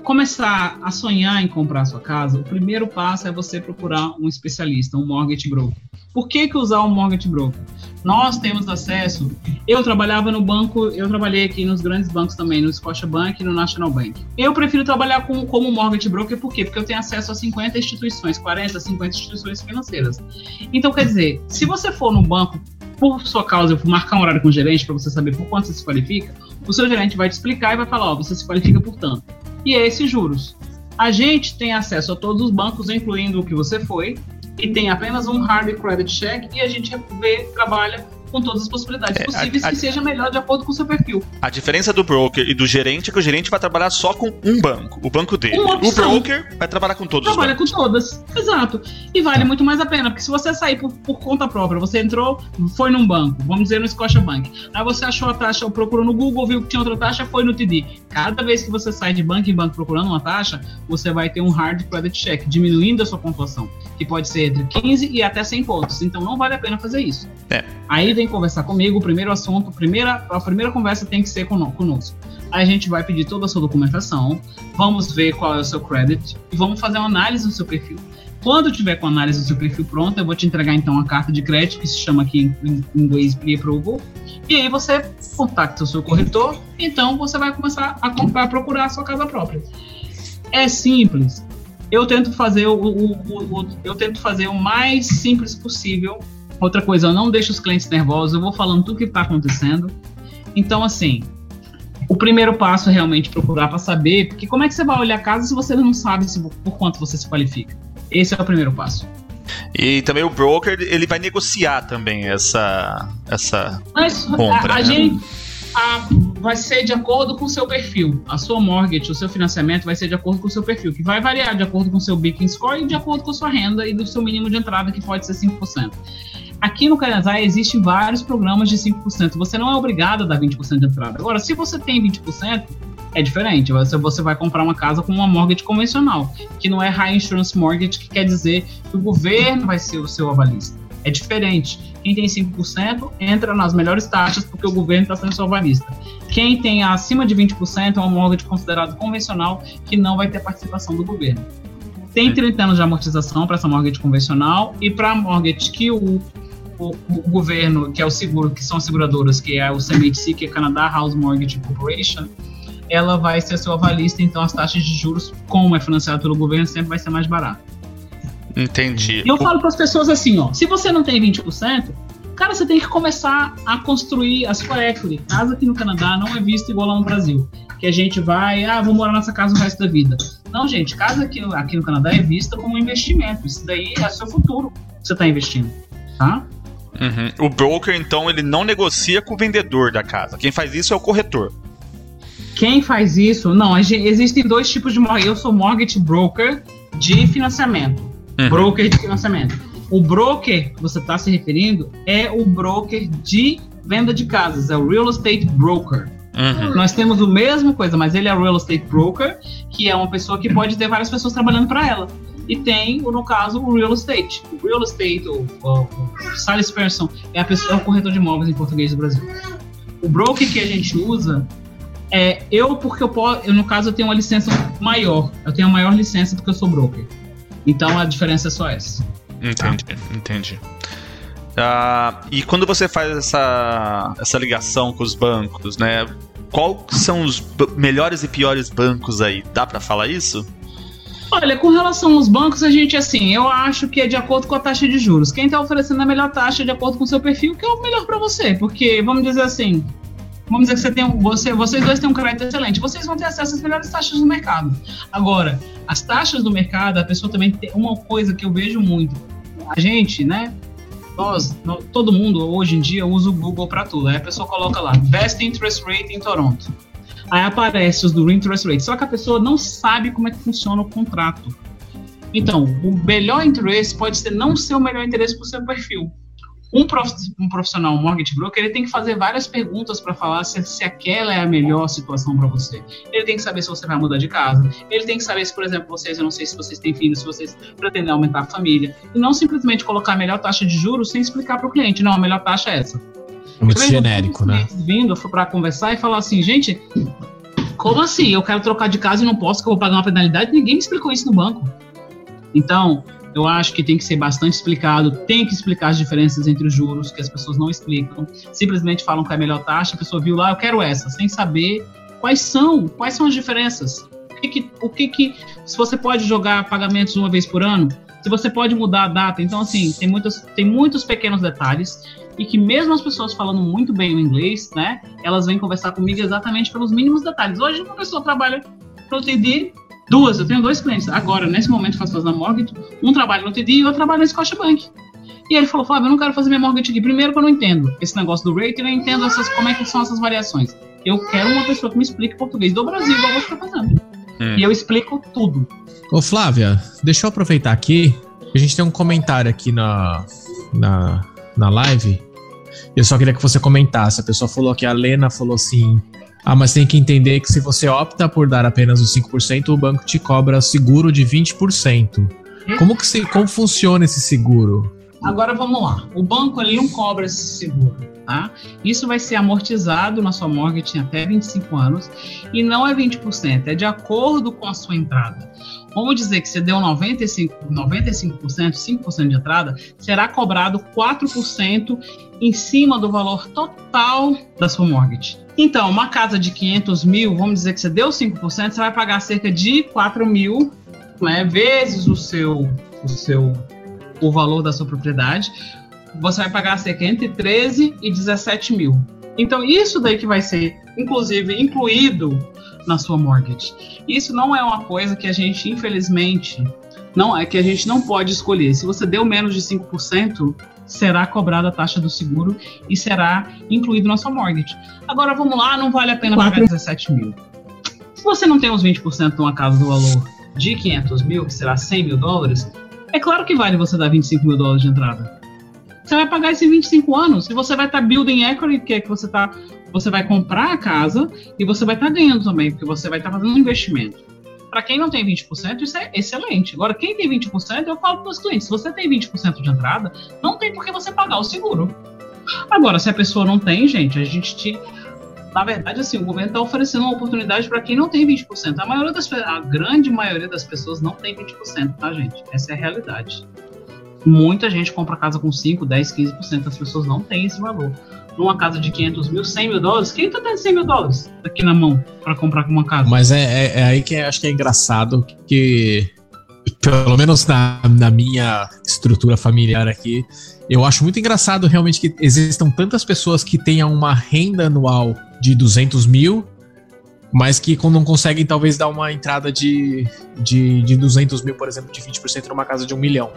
começar a sonhar em comprar sua casa, o primeiro passo é você procurar um especialista, um mortgage broker. Por que, que usar um mortgage broker? Nós temos acesso. Eu trabalhava no banco, eu trabalhei aqui nos grandes bancos também, no Scotiabank e no National Bank. Eu prefiro trabalhar com, como mortgage broker, por quê? Porque eu tenho acesso a 50 instituições, 40, 50 instituições financeiras. Então, quer dizer, se você for no banco por sua causa, eu marcar um horário com o gerente para você saber por quanto você se qualifica, o seu gerente vai te explicar e vai falar, ó, você se qualifica por tanto. E é esses juros. A gente tem acesso a todos os bancos, incluindo o que você foi, e tem apenas um hard credit check e a gente vê, trabalha com todas as possibilidades É, possíveis a- a- que seja melhor de acordo com o seu perfil. A diferença do broker e do gerente é que o gerente vai trabalhar só com um banco, o banco dele. O broker vai trabalhar com todos Trabalha os bancos. com todas. Exato. E vale muito mais a pena, porque se você sair por, por conta própria, você entrou, foi num banco, vamos dizer no Scotiabank, aí você achou a taxa, procurou no Google, viu que tinha outra taxa, foi no TD. Cada vez que você sai de banco em banco procurando uma taxa, você vai ter um hard credit check, diminuindo a sua pontuação, que pode ser entre 15 e até 100 pontos. Então não vale a pena fazer isso. É. Aí vem conversar comigo, o primeiro assunto, primeira, a primeira conversa tem que ser cono- conosco. A gente vai pedir toda a sua documentação, vamos ver qual é o seu credit e vamos fazer uma análise do seu perfil. Quando tiver com a análise do seu perfil pronta, eu vou te entregar então a carta de crédito, que se chama aqui em inglês pre-approval, e aí você contacta o seu corretor, então você vai começar a comprar, a procurar a sua casa própria. É simples. Eu tento fazer o, o- o- o- eu tento fazer o mais simples possível. Outra coisa, eu não deixo os clientes nervosos, eu vou falando tudo que está acontecendo. Então, assim, o primeiro passo é realmente procurar para saber, porque como é que você vai olhar a casa se você não sabe se, por quanto você se qualifica? Esse é o primeiro passo. E também o broker, ele vai negociar também essa. essa Mas Compra, a, a né? gente a- vai ser de acordo com o seu perfil. A sua mortgage, o seu financiamento vai ser de acordo com o seu perfil, que vai variar de acordo com o seu Beacon Score e de acordo com a sua renda e do seu mínimo de entrada, que pode ser 5%. Aqui no Canadá existem vários programas de 5%. Você não é obrigado a dar 20% de entrada. Agora, se você tem 20%, é diferente. Você, você vai comprar uma casa com uma mortgage convencional, que não é High Insurance Mortgage, que quer dizer que o governo vai ser o seu avalista. É diferente. Quem tem 5% entra nas melhores taxas porque o governo está sendo salvarista. Quem tem acima de 20% é um mortgage considerado convencional que não vai ter participação do governo. Tem 30 anos de amortização para essa mortgage convencional e para a mortgage que o, o, o, governo, que é o seguro, que são as seguradoras, que é o CMHC, que é Canada House Mortgage Corporation, ela vai ser seu avalista, então as taxas de juros, como é financiado pelo governo, sempre vai ser mais barato. Entendi. E eu falo para as pessoas assim, ó, se você não tem 20%, cara, você tem que começar a construir a sua equity. Casa aqui no Canadá não é visto igual lá no Brasil, que a gente vai, ah, vou morar nessa casa o resto da vida. Não, gente, casa aqui, aqui no Canadá é vista como um investimento. Isso daí é seu futuro que você está investindo, tá? Uhum. O broker, então, ele não negocia com o vendedor da casa. Quem faz isso é o corretor. Quem faz isso? Não, existem dois tipos de mortgage. Eu sou mortgage broker de financiamento. Uhum. Broker de financiamento. O broker que você está se referindo é o broker de venda de casas, é o real estate broker. Uhum. Nós temos o mesmo coisa, mas ele é real estate broker, que é uma pessoa que pode ter várias pessoas trabalhando para ela. E tem, no caso, o real estate. O real estate, o, o, o salesperson, é, a pessoa, é o corretor de imóveis em português do Brasil. O broker que a gente usa é, eu, porque eu posso, eu, no caso, eu tenho uma licença maior. Eu tenho a maior licença porque eu sou broker. Então a diferença é só essa. Entendi, entendi. Uh, e quando você faz essa, essa ligação com os bancos, né? Quais são os melhores e piores bancos aí? Dá para falar isso? Olha, com relação aos bancos, a gente, assim, eu acho que é de acordo com a taxa de juros. Quem está oferecendo a melhor taxa de acordo com o seu perfil, que é o melhor para você. Porque, vamos dizer assim, vamos dizer que você tem você, vocês dois têm um crédito excelente, vocês vão ter acesso às melhores taxas do mercado. Agora, as taxas do mercado, a pessoa também tem uma coisa que eu vejo muito. A gente, né? Nós todo mundo hoje em dia usa o Google para tudo. Aí a pessoa coloca lá, best interest rate em Toronto. Aí aparece os do interest rate. Só que a pessoa não sabe como é que funciona o contrato. Então, o melhor interesse pode ser não ser o melhor interesse para o seu perfil um, prof, profissional, um mortgage broker, ele tem que fazer várias perguntas para falar se, se aquela é a melhor situação para você. Ele tem que saber se você vai mudar de casa. Ele tem que saber se, por exemplo, vocês, eu não sei se vocês têm filhos, se vocês pretendem aumentar a família. E não simplesmente colocar a melhor taxa de juros sem explicar para o cliente. Não, a melhor taxa é essa. Muito genérico, né? Vindo para conversar e falar assim, gente, como assim? Eu quero trocar de casa e não posso, que eu vou pagar uma penalidade? Ninguém me explicou isso no banco. Então, eu acho que tem que ser bastante explicado, tem que explicar as diferenças entre os juros, que as pessoas não explicam. Simplesmente falam que é a melhor taxa, a pessoa viu lá, eu quero essa, sem saber quais são, quais são as diferenças. O que que, o que, que se você pode jogar pagamentos uma vez por ano, se você pode mudar a data. Então, assim, tem, muitos tem muitos pequenos detalhes e que mesmo as pessoas falando muito bem o inglês, né, elas vêm conversar comigo exatamente pelos mínimos detalhes. Hoje, uma pessoa trabalha no TD Duas, eu tenho dois clientes. Agora, nesse momento, faço na mortgage. Um trabalha no TD e outro trabalha na Scotiabank. E ele falou, Fábio, eu não quero fazer minha mortgage aqui. Primeiro que eu não entendo esse negócio do rate, eu não entendo essas, como é que são essas variações. Eu quero uma pessoa que me explique português do Brasil, igual você está fazendo. Hum. E eu explico tudo. Ô, Flávia, deixa eu aproveitar aqui. A gente tem um comentário aqui na, na, na live. Eu só queria que você comentasse. A pessoa falou que a Lena falou assim: ah, mas tem que entender que se você opta por dar apenas os 5%, o banco te cobra seguro de 20%. Como que se, como funciona esse seguro? Agora vamos lá. O banco ele não cobra esse seguro, tá? Isso vai ser amortizado na sua mortgage até 25 anos e não é 20%, é de acordo com a sua entrada. Vamos dizer que você deu 95%, 95% 5% de entrada, será cobrado 4% em cima do valor total da sua mortgage. Então, uma casa de 500 mil, vamos dizer que você deu 5%, você vai pagar cerca de 4 mil, né, vezes o seu, o seu, o valor da sua propriedade, você vai pagar cerca entre 13 e 17 mil. Então, isso daí que vai ser, inclusive, incluído na sua mortgage. Isso não é uma coisa que a gente, infelizmente, não é que a gente não pode escolher. Se você deu menos de 5%, será cobrada a taxa do seguro e será incluído na sua mortgage. Agora vamos lá, não vale a pena pagar 17 mil. Se você não tem os 20% de uma casa do valor de 500 mil, que será 100 mil dólares, é claro que vale você dar 25 mil dólares de entrada. Você vai pagar esses 25 anos e você vai estar tá building equity, que é que você tá, você vai comprar a casa e você vai estar tá ganhando também, porque você vai estar tá fazendo um investimento. Para quem não tem 20%, isso é excelente. Agora, quem tem 20%, eu falo para os clientes: se você tem 20% de entrada, não tem por que você pagar o seguro. Agora, se a pessoa não tem, gente, a gente te. Na verdade, assim, o governo está oferecendo uma oportunidade para quem não tem 20%. A maioria das a grande maioria das pessoas não tem 20%, tá, gente? Essa é a realidade. Muita gente compra casa com 5, 10, 15%. As pessoas não têm esse valor. Numa casa de 500 mil, 100 mil dólares, quem tá tendo 100 mil dólares aqui na mão para comprar uma casa? Mas é, é, é, aí que acho que é engraçado que, pelo menos na, na minha estrutura familiar aqui, eu acho muito engraçado realmente que existam tantas pessoas que tenham uma renda anual de 200 mil, mas que não conseguem talvez dar uma entrada de, de, de 200 mil, por exemplo, de 20% numa casa de um milhão.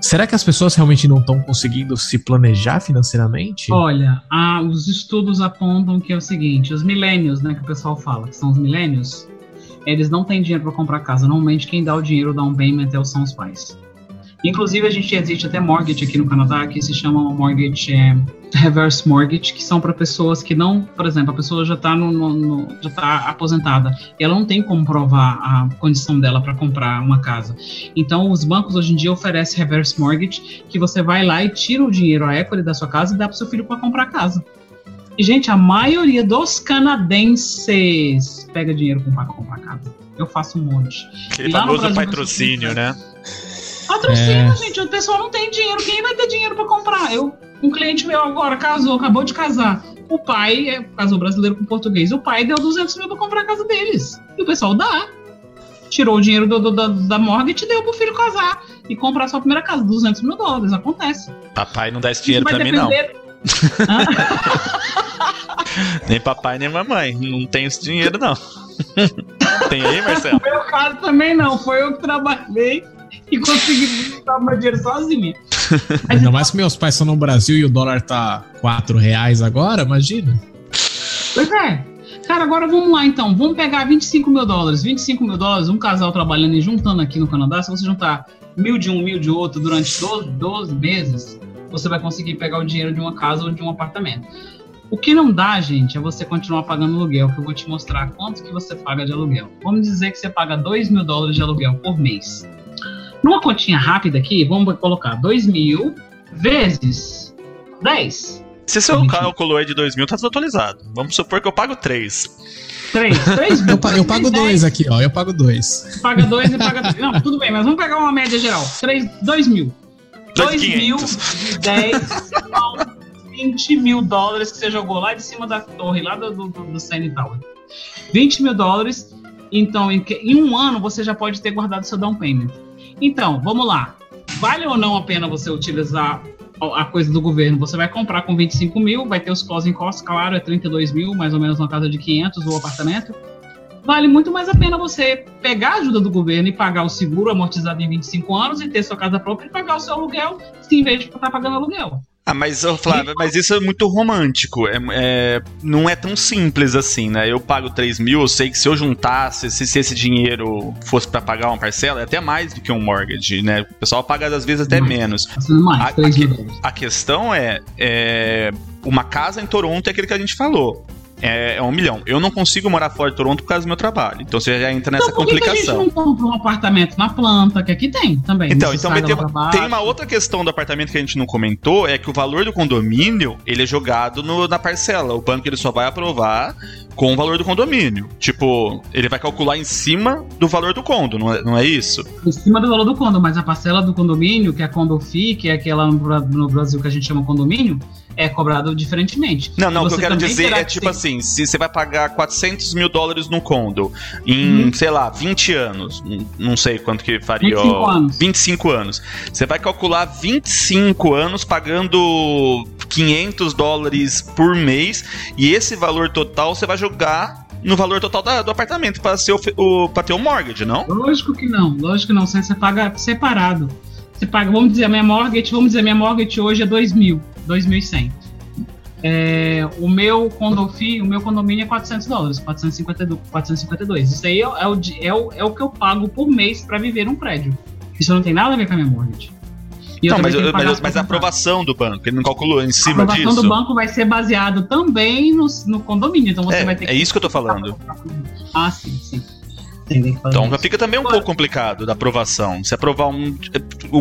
Será que as pessoas realmente não estão conseguindo se planejar financeiramente? Olha, ah, os estudos apontam que é o seguinte: os milênios, né, que o pessoal fala, que são os milênios, eles não têm dinheiro para comprar casa. Normalmente quem dá o dinheiro dá um payment é são os pais. Inclusive, a gente existe até mortgage aqui no Canadá que se chama mortgage é, reverse mortgage, que são para pessoas que não, por exemplo, a pessoa já está já tá aposentada e ela não tem como provar a condição dela para comprar uma casa. Então, os bancos hoje em dia oferecem reverse mortgage, que você vai lá e tira o dinheiro, a equity da sua casa e dá para seu filho para comprar casa. E, gente, a maioria dos canadenses pega dinheiro para comprar casa. Eu faço um monte. Aquele famoso patrocínio, né? Patrocina, é. gente. O pessoal não tem dinheiro. Quem vai ter dinheiro para comprar? Eu, um cliente meu agora casou, acabou de casar. O pai, é, casou brasileiro com português, o pai deu 200 mil pra comprar a casa deles. E o pessoal dá. Tirou o dinheiro do, do, da, da mortgage e deu pro filho casar. E comprar sua primeira casa, 200 mil dólares. Acontece. Papai não dá esse dinheiro depender... mim, não. nem papai, nem mamãe. Não tem esse dinheiro, não. tem aí, Marcelo? No meu caso também não. Foi eu que trabalhei e consegui juntar meu dinheiro sozinha. Ainda mais que meus pais são no Brasil e o dólar tá 4 reais agora, imagina. Pois é. Cara, agora vamos lá então. Vamos pegar 25 mil dólares. 25 mil dólares, um casal trabalhando e juntando aqui no Canadá. Se você juntar mil de um, mil de outro durante 12, 12 meses, você vai conseguir pegar o dinheiro de uma casa ou de um apartamento. O que não dá, gente, é você continuar pagando aluguel, que eu vou te mostrar quanto que você paga de aluguel. Vamos dizer que você paga 2 mil dólares de aluguel por mês. Numa continha rápida aqui, vamos colocar 2 mil vezes 10. Se seu cálculo é de 2 mil, tá desatualizado. Vamos supor que eu pago 3. 3, 3 mil. Eu, eu pago 2 aqui, ó. Eu pago 2. Paga 2 e paga 3. Não, tudo bem, mas vamos pegar uma média geral. 2 mil. 2 mil de 10 são 20 mil dólares que você jogou lá de cima da torre, lá do, do, do Sunny Tower. 20 mil dólares. Então, em, em um ano, você já pode ter guardado seu down payment. Então, vamos lá. Vale ou não a pena você utilizar a coisa do governo? Você vai comprar com 25 mil, vai ter os closing costs, claro, é 32 mil, mais ou menos uma casa de 500 ou apartamento. Vale muito mais a pena você pegar a ajuda do governo e pagar o seguro amortizado em 25 anos e ter sua casa própria e pagar o seu aluguel, se em vez de estar pagando aluguel. Ah, mas, Flávio, mas isso é muito romântico. É, é, não é tão simples assim, né? Eu pago 3 mil, eu sei que se eu juntasse, se, se esse dinheiro fosse para pagar uma parcela, é até mais do que um mortgage, né? O pessoal paga às vezes até mais. menos. Mais, a, a, a, questão é, é. Uma casa em Toronto é aquele que a gente falou é, é, um milhão. Eu não consigo morar fora de Toronto por causa do meu trabalho. Então você já entra nessa então, por que complicação. Que a gente não compra um apartamento na planta, que aqui tem também. Então, então tem, tem, uma outra questão do apartamento que a gente não comentou, é que o valor do condomínio, ele é jogado no, na parcela. O banco ele só vai aprovar com o valor do condomínio. Tipo, ele vai calcular em cima do valor do condo, não é, não é isso? Em cima do valor do condo, mas a parcela do condomínio, que é a condofi, que é aquela no, Brasil que a gente chama condomínio, é cobrado diferentemente. Não, não, o que eu quero dizer é tipo assim, se você vai pagar 400 mil dólares no condo em, hum. sei lá, 20 anos, não sei quanto que faria. 25 ó, anos. 25 anos. Você vai calcular 25 anos pagando 500 dólares por mês e esse valor total você vai jogar no valor total da, do apartamento para ser o, o para ter o mortgage, não? Lógico que não, lógico que não. Você, você paga separado. Você paga, vamos dizer, a minha mortgage, vamos dizer, minha mortgage hoje é 2 mil. 2.100. É, o meu condofi, o meu condomínio é 400 dólares, 452. 452. Isso aí é, é, o, é, o, é o que eu pago por mês para viver num prédio. Isso não tem nada a ver com a minha mortgage. Não, mas, mas, mas, a aprovação do banco, ele não calculou em cima disso. A aprovação disso. do banco vai ser baseado também no, no condomínio, então você é, vai ter É isso que eu tô falando. Ah, sim, sim. Então já fica também um pouco complicado da aprovação. Se aprovar um,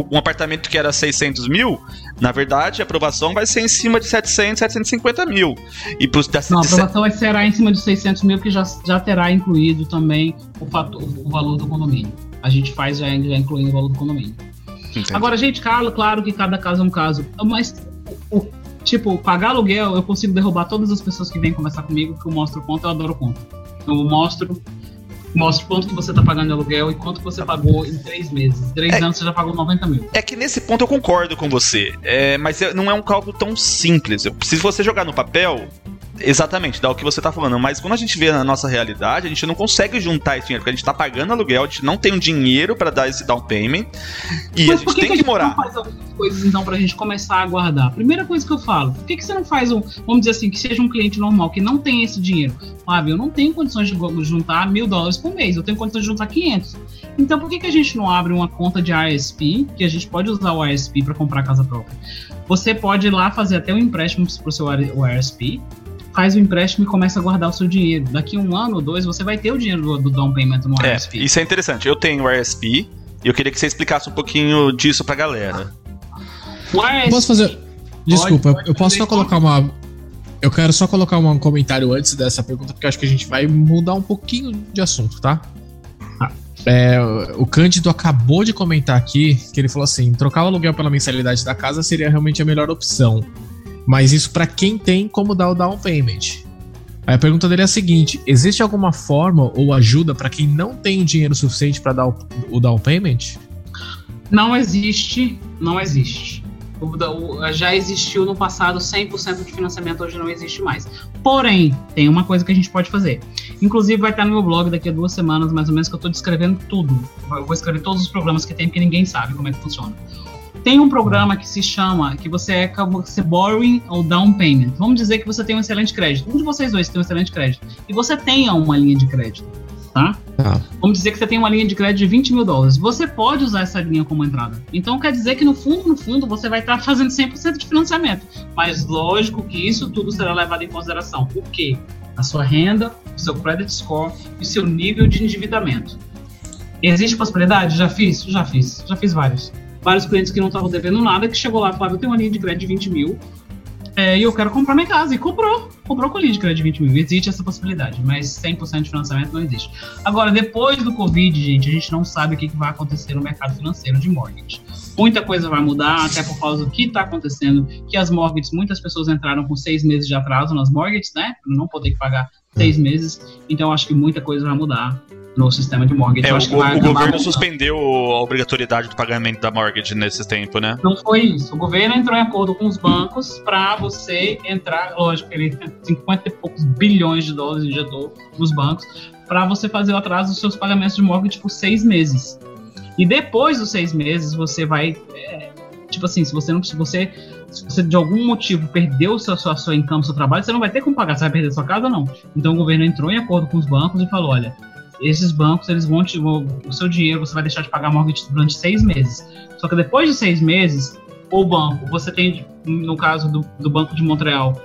um apartamento que era 600 mil, na verdade a aprovação vai ser em cima de 700, 750 mil. E pros, Não, a aprovação vai ser em cima de 600 mil, que já, já terá incluído também o, fator, o valor do condomínio. A gente faz já, já incluindo o valor do condomínio. Entendi. Agora, gente, claro, claro que cada caso é um caso. Mas, o, tipo, pagar aluguel, eu consigo derrubar todas as pessoas que vêm conversar comigo, que eu mostro conta, eu adoro conta. Eu mostro mostra quanto que você tá pagando de aluguel e quanto você pagou em três meses. Três é, anos você já pagou 90 mil. É que nesse ponto eu concordo com você. É, mas é, não é um cálculo tão simples. Se você jogar no papel, Exatamente, dá o que você tá falando. Mas quando a gente vê na nossa realidade, a gente não consegue juntar esse dinheiro, porque a gente tá pagando aluguel, a gente não tem um dinheiro para dar esse down payment. E mas a gente que tem que, a gente morar. Não faz algumas coisas então pra gente começar a guardar? Primeira coisa que eu falo, por que, que você não faz um, vamos dizer assim, que seja um cliente normal, que não tem esse dinheiro? Fábio, eu não tenho condições de juntar mil dólares por mês, eu tenho condições de juntar 500. Então por que, que a gente não abre uma conta de ASP, que a gente pode usar o ASP para comprar casa própria? Você pode ir lá fazer até um empréstimo pro seu ASP, faz o empréstimo e começa a guardar o seu dinheiro. Daqui um ano ou dois, você vai ter o dinheiro do, do down payment no é, RSP. Isso é interessante. Eu tenho o RSP e eu queria que você explicasse um pouquinho disso pra galera. O RSP... Posso fazer. Desculpa, pode, pode eu posso só colocar uma. Eu quero só colocar um comentário antes dessa pergunta, porque acho que a gente vai mudar um pouquinho de assunto, tá? tá? É, o Cândido acabou de comentar aqui que ele falou assim: trocar o aluguel pela mensalidade da casa seria realmente a melhor opção. Mas isso para quem tem como dar o down payment. Aí a pergunta dele é a seguinte: existe alguma forma ou ajuda para quem não tem dinheiro suficiente para dar o, o down payment? Não existe, não existe. O, o, já existiu no passado 100% de financiamento, hoje não existe mais. Porém, tem uma coisa que a gente pode fazer. Inclusive, vai estar no meu blog daqui a duas semanas, mais ou menos, que eu estou descrevendo tudo. Eu vou escrever todos os programas que tem, porque ninguém sabe como é que funciona. Tem um programa que se chama, que você é você borrowing ou down payment. Vamos dizer que você tem um excelente crédito. Um de vocês dois tem um excelente crédito. E você tenha uma linha de crédito, tá? tá? Vamos dizer que você tem uma linha de crédito de 20 mil dólares. Você pode usar essa linha como entrada. Então quer dizer que no fundo, no fundo, você vai estar fazendo 100% de financiamento. Mas lógico que isso tudo será levado em consideração. Por quê? A sua renda, o seu credit score e o seu nível de endividamento. Existe possibilidade? Já fiz? Já fiz. Já fiz vários vários clientes que não estavam devendo nada, que chegou lá e falava, eu tenho uma linha de crédito de 20 mil é, e eu quero comprar minha casa. E comprou. Comprou com linha de crédito de 20 mil. Existe essa possibilidade, mas 100% de financiamento não existe. Agora, depois do Covid, gente, a gente não sabe o que vai acontecer no mercado financeiro de mortgage. Muita coisa vai mudar, até por causa do que está acontecendo, que as mortgages, muitas pessoas entraram com seis meses de atraso nas mortgages, né? Não poder pagar seis hum. meses. Então, acho que muita coisa vai mudar no sistema de mortgage. É, o, o governo suspendeu a obrigatoriedade do pagamento da mortgage nesse tempo, né? Não foi isso. O governo entrou em acordo com os bancos para você entrar, lógico, ele tem 50 e poucos bilhões de dólares injetou nos bancos para você fazer o atraso dos seus pagamentos de mortgage por seis meses. E depois dos seis meses você vai, é, tipo assim, se você não, se você se você de algum motivo perdeu sua, sua, sua income, seu trabalho, você não vai ter como pagar, você vai perder sua casa, não. Então o governo entrou em acordo com os bancos e falou: olha, esses bancos eles vão te vão, o seu dinheiro você vai deixar de pagar mortgage durante seis meses. Só que depois de seis meses, o banco, você tem no caso do, do Banco de Montreal,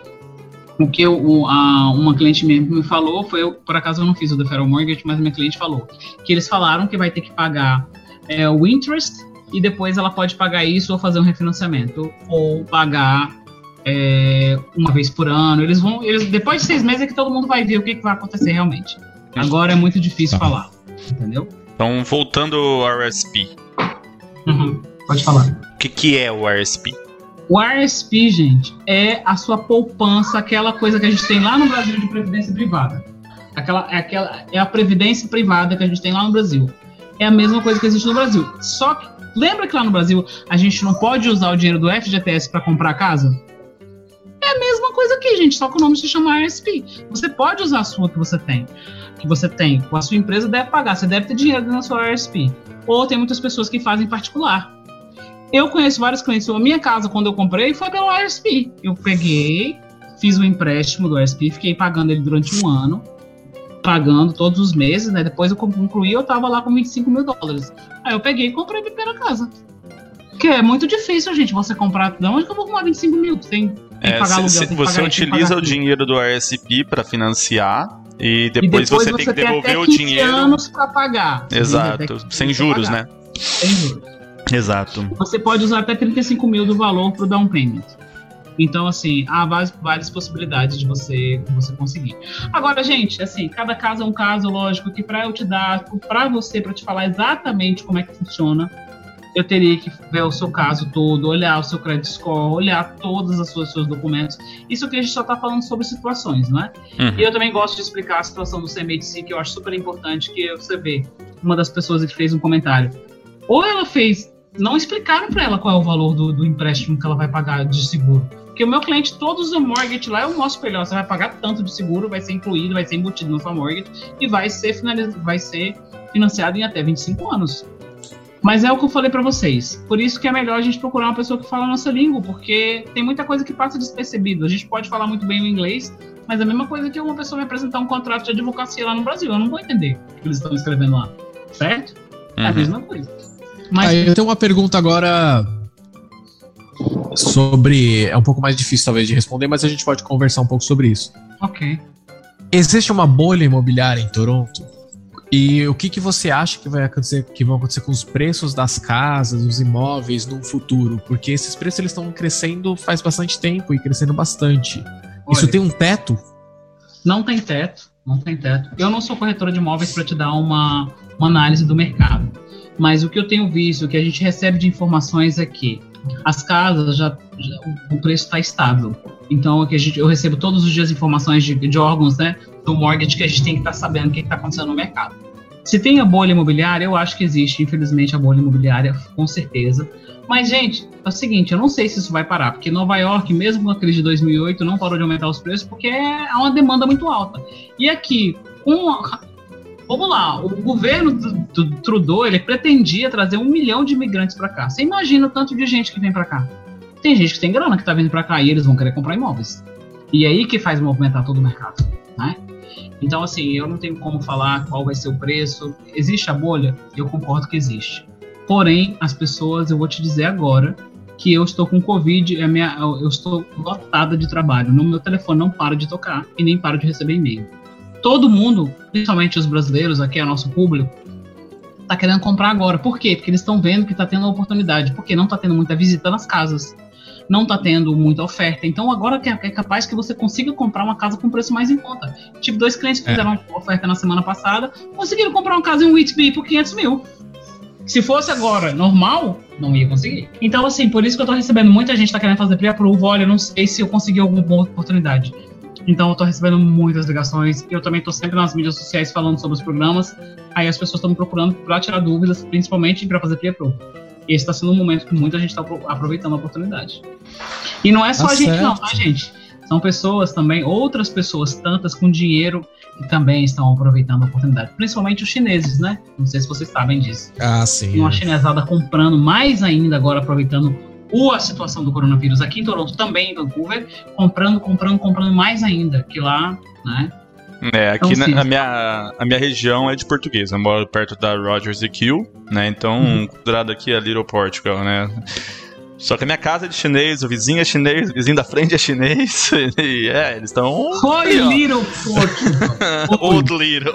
o que o, a, uma cliente me falou foi, eu, por acaso eu não fiz o deferral mortgage, mas minha cliente falou que eles falaram que vai ter que pagar é, o interest e depois ela pode pagar isso ou fazer um refinanciamento ou pagar é, uma vez por ano. Eles vão, eles depois de seis meses é que todo mundo vai ver o que, que vai acontecer realmente. Agora é muito difícil tá. falar, entendeu? Então, voltando ao RSP. Uhum, pode falar. O que, que é o RSP? O RSP, gente, é a sua poupança, aquela coisa que a gente tem lá no Brasil de previdência privada. Aquela, é, aquela, é a previdência privada que a gente tem lá no Brasil. É a mesma coisa que existe no Brasil. Só que, lembra que lá no Brasil a gente não pode usar o dinheiro do FGTS para comprar casa? É a mesma coisa aqui, gente, só que o nome se chama RSP. Você pode usar a sua que você tem que você tem com a sua empresa deve pagar. Você deve ter dinheiro na sua RSP. Ou tem muitas pessoas que fazem particular. Eu conheço vários clientes. A minha casa, quando eu comprei, foi pelo RSP. Eu peguei, fiz o um empréstimo do RSP, fiquei pagando ele durante um ano, pagando todos os meses, né? Depois eu concluí, eu tava lá com 25 mil dólares. Aí eu peguei e comprei minha primeira casa. Que é muito difícil, gente, você comprar. De onde que eu vou arrumar 25 mil? Tem, tem é, que pagar aluguel, se, tem que Você pagar, utiliza o dinheiro do RSP para financiar E depois, e depois você, tem que devolver o dinheiro. anos para pagar. Exato, sem juros, né? Sem juros. Exato. Você pode usar até 35 mil do valor para o down payment. Então, assim, há várias, várias possibilidades de você, você conseguir. Agora, gente, assim, cada caso é um caso, lógico, que para eu te dar, para você, para te falar exatamente como é que funciona, eu teria que ver o seu caso todo, olhar o seu credit score, olhar todos os seus, seus documentos. Isso que a gente só está falando sobre situações, né? Uhum. E eu também gosto de explicar a situação do CMHC, que eu acho super importante, que você vê uma das pessoas que fez um comentário. Ou ela fez, não explicaram para ela qual é o valor do, do empréstimo que ela vai pagar de seguro. Porque o meu cliente, todos os mortgage lá, eu mostro para ele, ó, você vai pagar tanto de seguro, vai ser incluído, vai ser embutido na sua mortgage e vai ser, finalizado, vai ser financiado em até 25 anos. Mas é o que eu falei para vocês. Por isso que é melhor a gente procurar uma pessoa que fala a nossa língua, porque tem muita coisa que passa despercebido. A gente pode falar muito bem o inglês, mas é a mesma coisa que uma pessoa me apresentar um contrato de advocacia lá no Brasil. Eu não vou entender o que eles estão escrevendo lá. Certo? É a uhum. mesma coisa. Mas... eu tenho uma pergunta agora sobre. É um pouco mais difícil, talvez, de responder, mas a gente pode conversar um pouco sobre isso. Ok. Existe uma bolha imobiliária em Toronto? E o que, que você acha que vai acontecer, que vão acontecer com os preços das casas, dos imóveis no futuro? Porque esses preços eles estão crescendo faz bastante tempo e crescendo bastante. Olha, Isso tem um teto? Não tem teto, não tem teto. Eu não sou corretora de imóveis para te dar uma, uma análise do mercado. Mas o que eu tenho visto, o que a gente recebe de informações é que as casas já, já o preço está estável. Então é que a gente, eu recebo todos os dias informações de, de órgãos, né, do mortgage que a gente tem que estar tá sabendo o que está acontecendo no mercado. Se tem a bolha imobiliária, eu acho que existe, infelizmente, a bolha imobiliária, com certeza. Mas, gente, é o seguinte, eu não sei se isso vai parar, porque Nova York, mesmo com a crise de 2008, não parou de aumentar os preços porque há uma demanda muito alta. E aqui, com vamos lá, o governo do, do, Trudeau, ele pretendia trazer um milhão de imigrantes para cá. Você imagina o tanto de gente que vem para cá? Tem gente que tem grana que tá vindo para cá e eles vão querer comprar imóveis. E é aí que faz movimentar todo o mercado, né? Então, assim, eu não tenho como falar qual vai ser o preço. Existe a bolha? Eu concordo que existe. Porém, as pessoas, eu vou te dizer agora que eu estou com Covid, a minha, eu estou lotada de trabalho. No meu telefone não para de tocar e nem para de receber e-mail. Todo mundo, principalmente os brasileiros, aqui é nosso público, está querendo comprar agora. Por quê? Porque eles estão vendo que está tendo a oportunidade. Porque não está tendo muita visita nas casas não está tendo muita oferta. Então agora é, é capaz que você consiga comprar uma casa com preço mais em conta. Tipo, dois clientes que é. fizeram uma oferta na semana passada conseguiram comprar uma casa em Whitby por 500 mil. Se fosse agora normal, não ia conseguir. Então, assim, por isso que eu tô recebendo muita gente tá querendo fazer pre-approve. Olha, eu não sei se eu consegui alguma boa oportunidade. Então, eu tô recebendo muitas ligações. Eu também tô sempre nas mídias sociais falando sobre os programas. Aí as pessoas estão me procurando para tirar dúvidas, principalmente para fazer pre-approve esse está sendo um momento que muita gente está aproveitando a oportunidade. E não é só tá a gente, certo. não, tá, gente? São pessoas também, outras pessoas, tantas com dinheiro, que também estão aproveitando a oportunidade. Principalmente os chineses, né? Não sei se vocês sabem disso. Ah, sim. Uma chinesada comprando mais ainda agora, aproveitando a situação do coronavírus aqui em Toronto, também em Vancouver, comprando, comprando, comprando mais ainda, que lá, né? É, aqui então, na, a, minha, a minha região é de português. Eu moro perto da Rogers e Kill, né? Então, uhum. considerado aqui é Little Portugal, né? Só que a minha casa é de chinês, o vizinho é chinês, o vizinho da frente é chinês. E é, eles estão. Oi, Little Portugal. Old Little.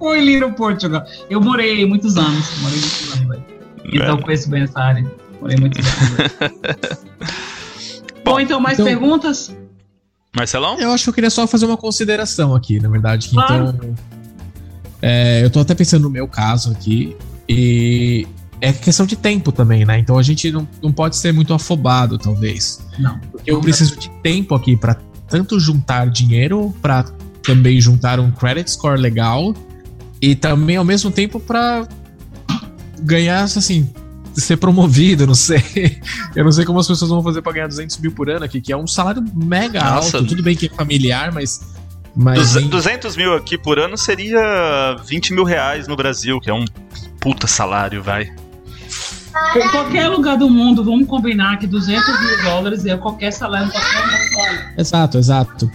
Oi, Little Portugal. Eu morei muitos anos. Morei muitos anos, velho. Então, é. conheço bem essa área. Morei muitos anos. Bom, então, mais então... perguntas? Marcelão? Eu acho que eu queria só fazer uma consideração aqui, na verdade. Claro. Então, é, eu tô até pensando no meu caso aqui. E é questão de tempo também, né? Então a gente não, não pode ser muito afobado, talvez. Não. Porque eu preciso de tempo aqui para tanto juntar dinheiro, para também juntar um credit score legal e também ao mesmo tempo para ganhar, assim, ser promovido, não sei. Eu não sei como as pessoas vão fazer pra ganhar 200 mil por ano aqui, que é um salário mega Nossa. alto. Tudo bem que é familiar, mas. mas 200 mil aqui por ano seria 20 mil reais no Brasil, que é um puta salário, vai. Em qualquer lugar do mundo, vamos combinar que 200 mil dólares é qualquer salário, qualquer salário. Exato, exato.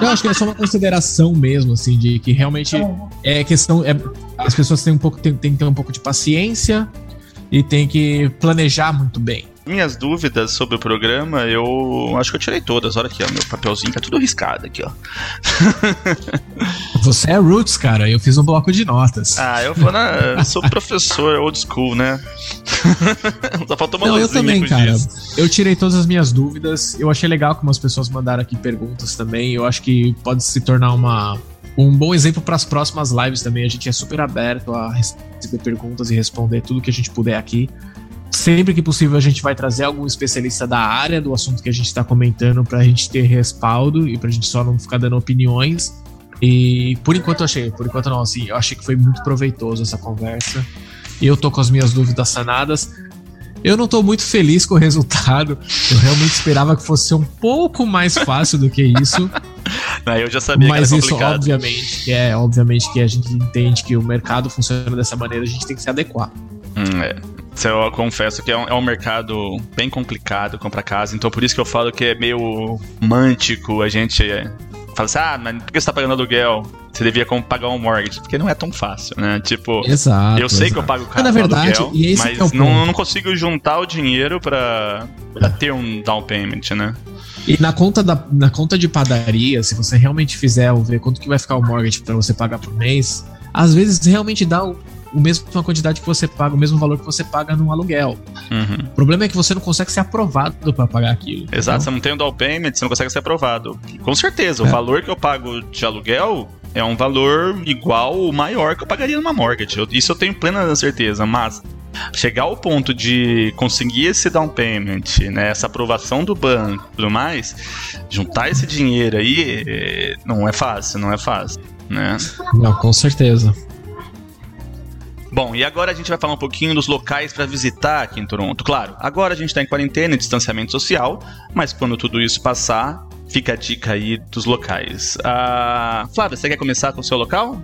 Eu acho que é só uma consideração mesmo, assim, de que realmente é questão. É, as pessoas têm um pouco, têm, têm que ter um pouco de paciência e tem que planejar muito bem. Minhas dúvidas sobre o programa, eu acho que eu tirei todas. Olha aqui, ó, meu papelzinho tá tudo riscado aqui, ó. Você é roots, cara. Eu fiz um bloco de notas. Ah, eu vou na, eu sou professor old school, né? Só faltou uma Não, eu também, cara. Disso. Eu tirei todas as minhas dúvidas. Eu achei legal como as pessoas mandaram aqui perguntas também. Eu acho que pode se tornar uma um bom exemplo para as próximas lives também. A gente é super aberto a receber perguntas e responder tudo que a gente puder aqui. Sempre que possível, a gente vai trazer algum especialista da área do assunto que a gente está comentando para a gente ter respaldo e para a gente só não ficar dando opiniões. E por enquanto eu achei, por enquanto não, assim, eu achei que foi muito proveitoso essa conversa. Eu tô com as minhas dúvidas sanadas. Eu não tô muito feliz com o resultado. Eu realmente esperava que fosse um pouco mais fácil do que isso. Não, eu já sabia Mas que era isso, complicado. obviamente, que é, obviamente que a gente entende que o mercado funciona dessa maneira, a gente tem que se adequar. Hum, é. Isso Eu confesso que é um, é um mercado bem complicado comprar casa, então por isso que eu falo que é meio mântico a gente é, fala assim, ah, mas por que você tá pagando aluguel? Você devia como pagar um mortgage, porque não é tão fácil, né? Tipo, Exato. eu sei que eu exato. pago Mas, caro na verdade, aluguel, esse mas é não, não consigo juntar o dinheiro pra ter um down payment, né? E na conta, da, na conta de padaria, se você realmente fizer o ver quanto que vai ficar o mortgage pra você pagar por mês, às vezes realmente dá o, o mesmo uma quantidade que você paga, o mesmo valor que você paga no aluguel. Uhum. O problema é que você não consegue ser aprovado pra pagar aquilo. Exato, você não tem um down payment, você não consegue ser aprovado. Com certeza, o É. valor que eu pago de aluguel é um valor igual ou maior que eu pagaria numa mortgage. Eu- isso eu tenho plena certeza, mas chegar ao ponto de conseguir esse down payment, né, essa aprovação do banco e tudo mais, juntar esse dinheiro aí, eh, não é fácil, não é fácil, né? Não, com certeza. Bom, e agora a gente vai falar um pouquinho dos locais para visitar aqui em Toronto. Claro, agora a gente está em quarentena e distanciamento social, mas quando tudo isso passar, fica a dica aí dos locais. Ah, Flávia, você quer começar com o seu local?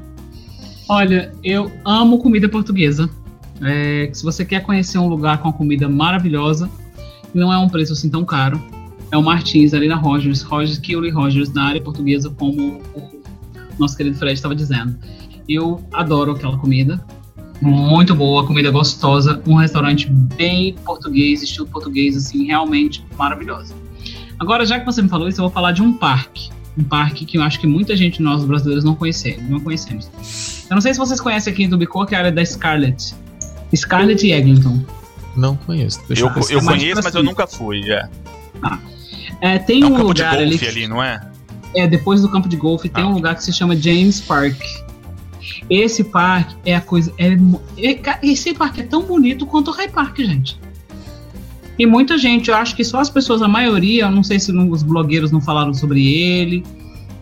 Olha, eu amo comida portuguesa. É, se você quer conhecer um lugar com uma comida maravilhosa, não é um preço assim tão caro. É o Martins, ali na Rogers, Rogers, Kiuli Rogers, na área portuguesa, como o nosso querido Fred estava dizendo. Eu adoro aquela comida. Muito boa, comida gostosa, um restaurante bem português, estilo português, assim, realmente maravilhoso. Agora, já que você me falou isso, eu vou falar de um parque. Um parque que eu acho que muita gente, nós brasileiros, não conhecemos. Não conhecemos. Eu não sei se vocês conhecem aqui em Tubicô, que é a área da Scarlett. Scarlett e Eglinton. Não conheço. Deixa Eu, eu, eu conheço, pra mas eu cima. nunca fui. É, É, tem é um um campo de lugar ali, golfe ali, não é? é, depois do campo de golfe, tem Ah, um ok. lugar que se chama James Park. Esse parque é a coisa. É, é- esse parque é tão bonito quanto o High Park, gente. E muita gente, eu acho que só as pessoas, a maioria, eu não sei se não- os blogueiros não falaram sobre ele.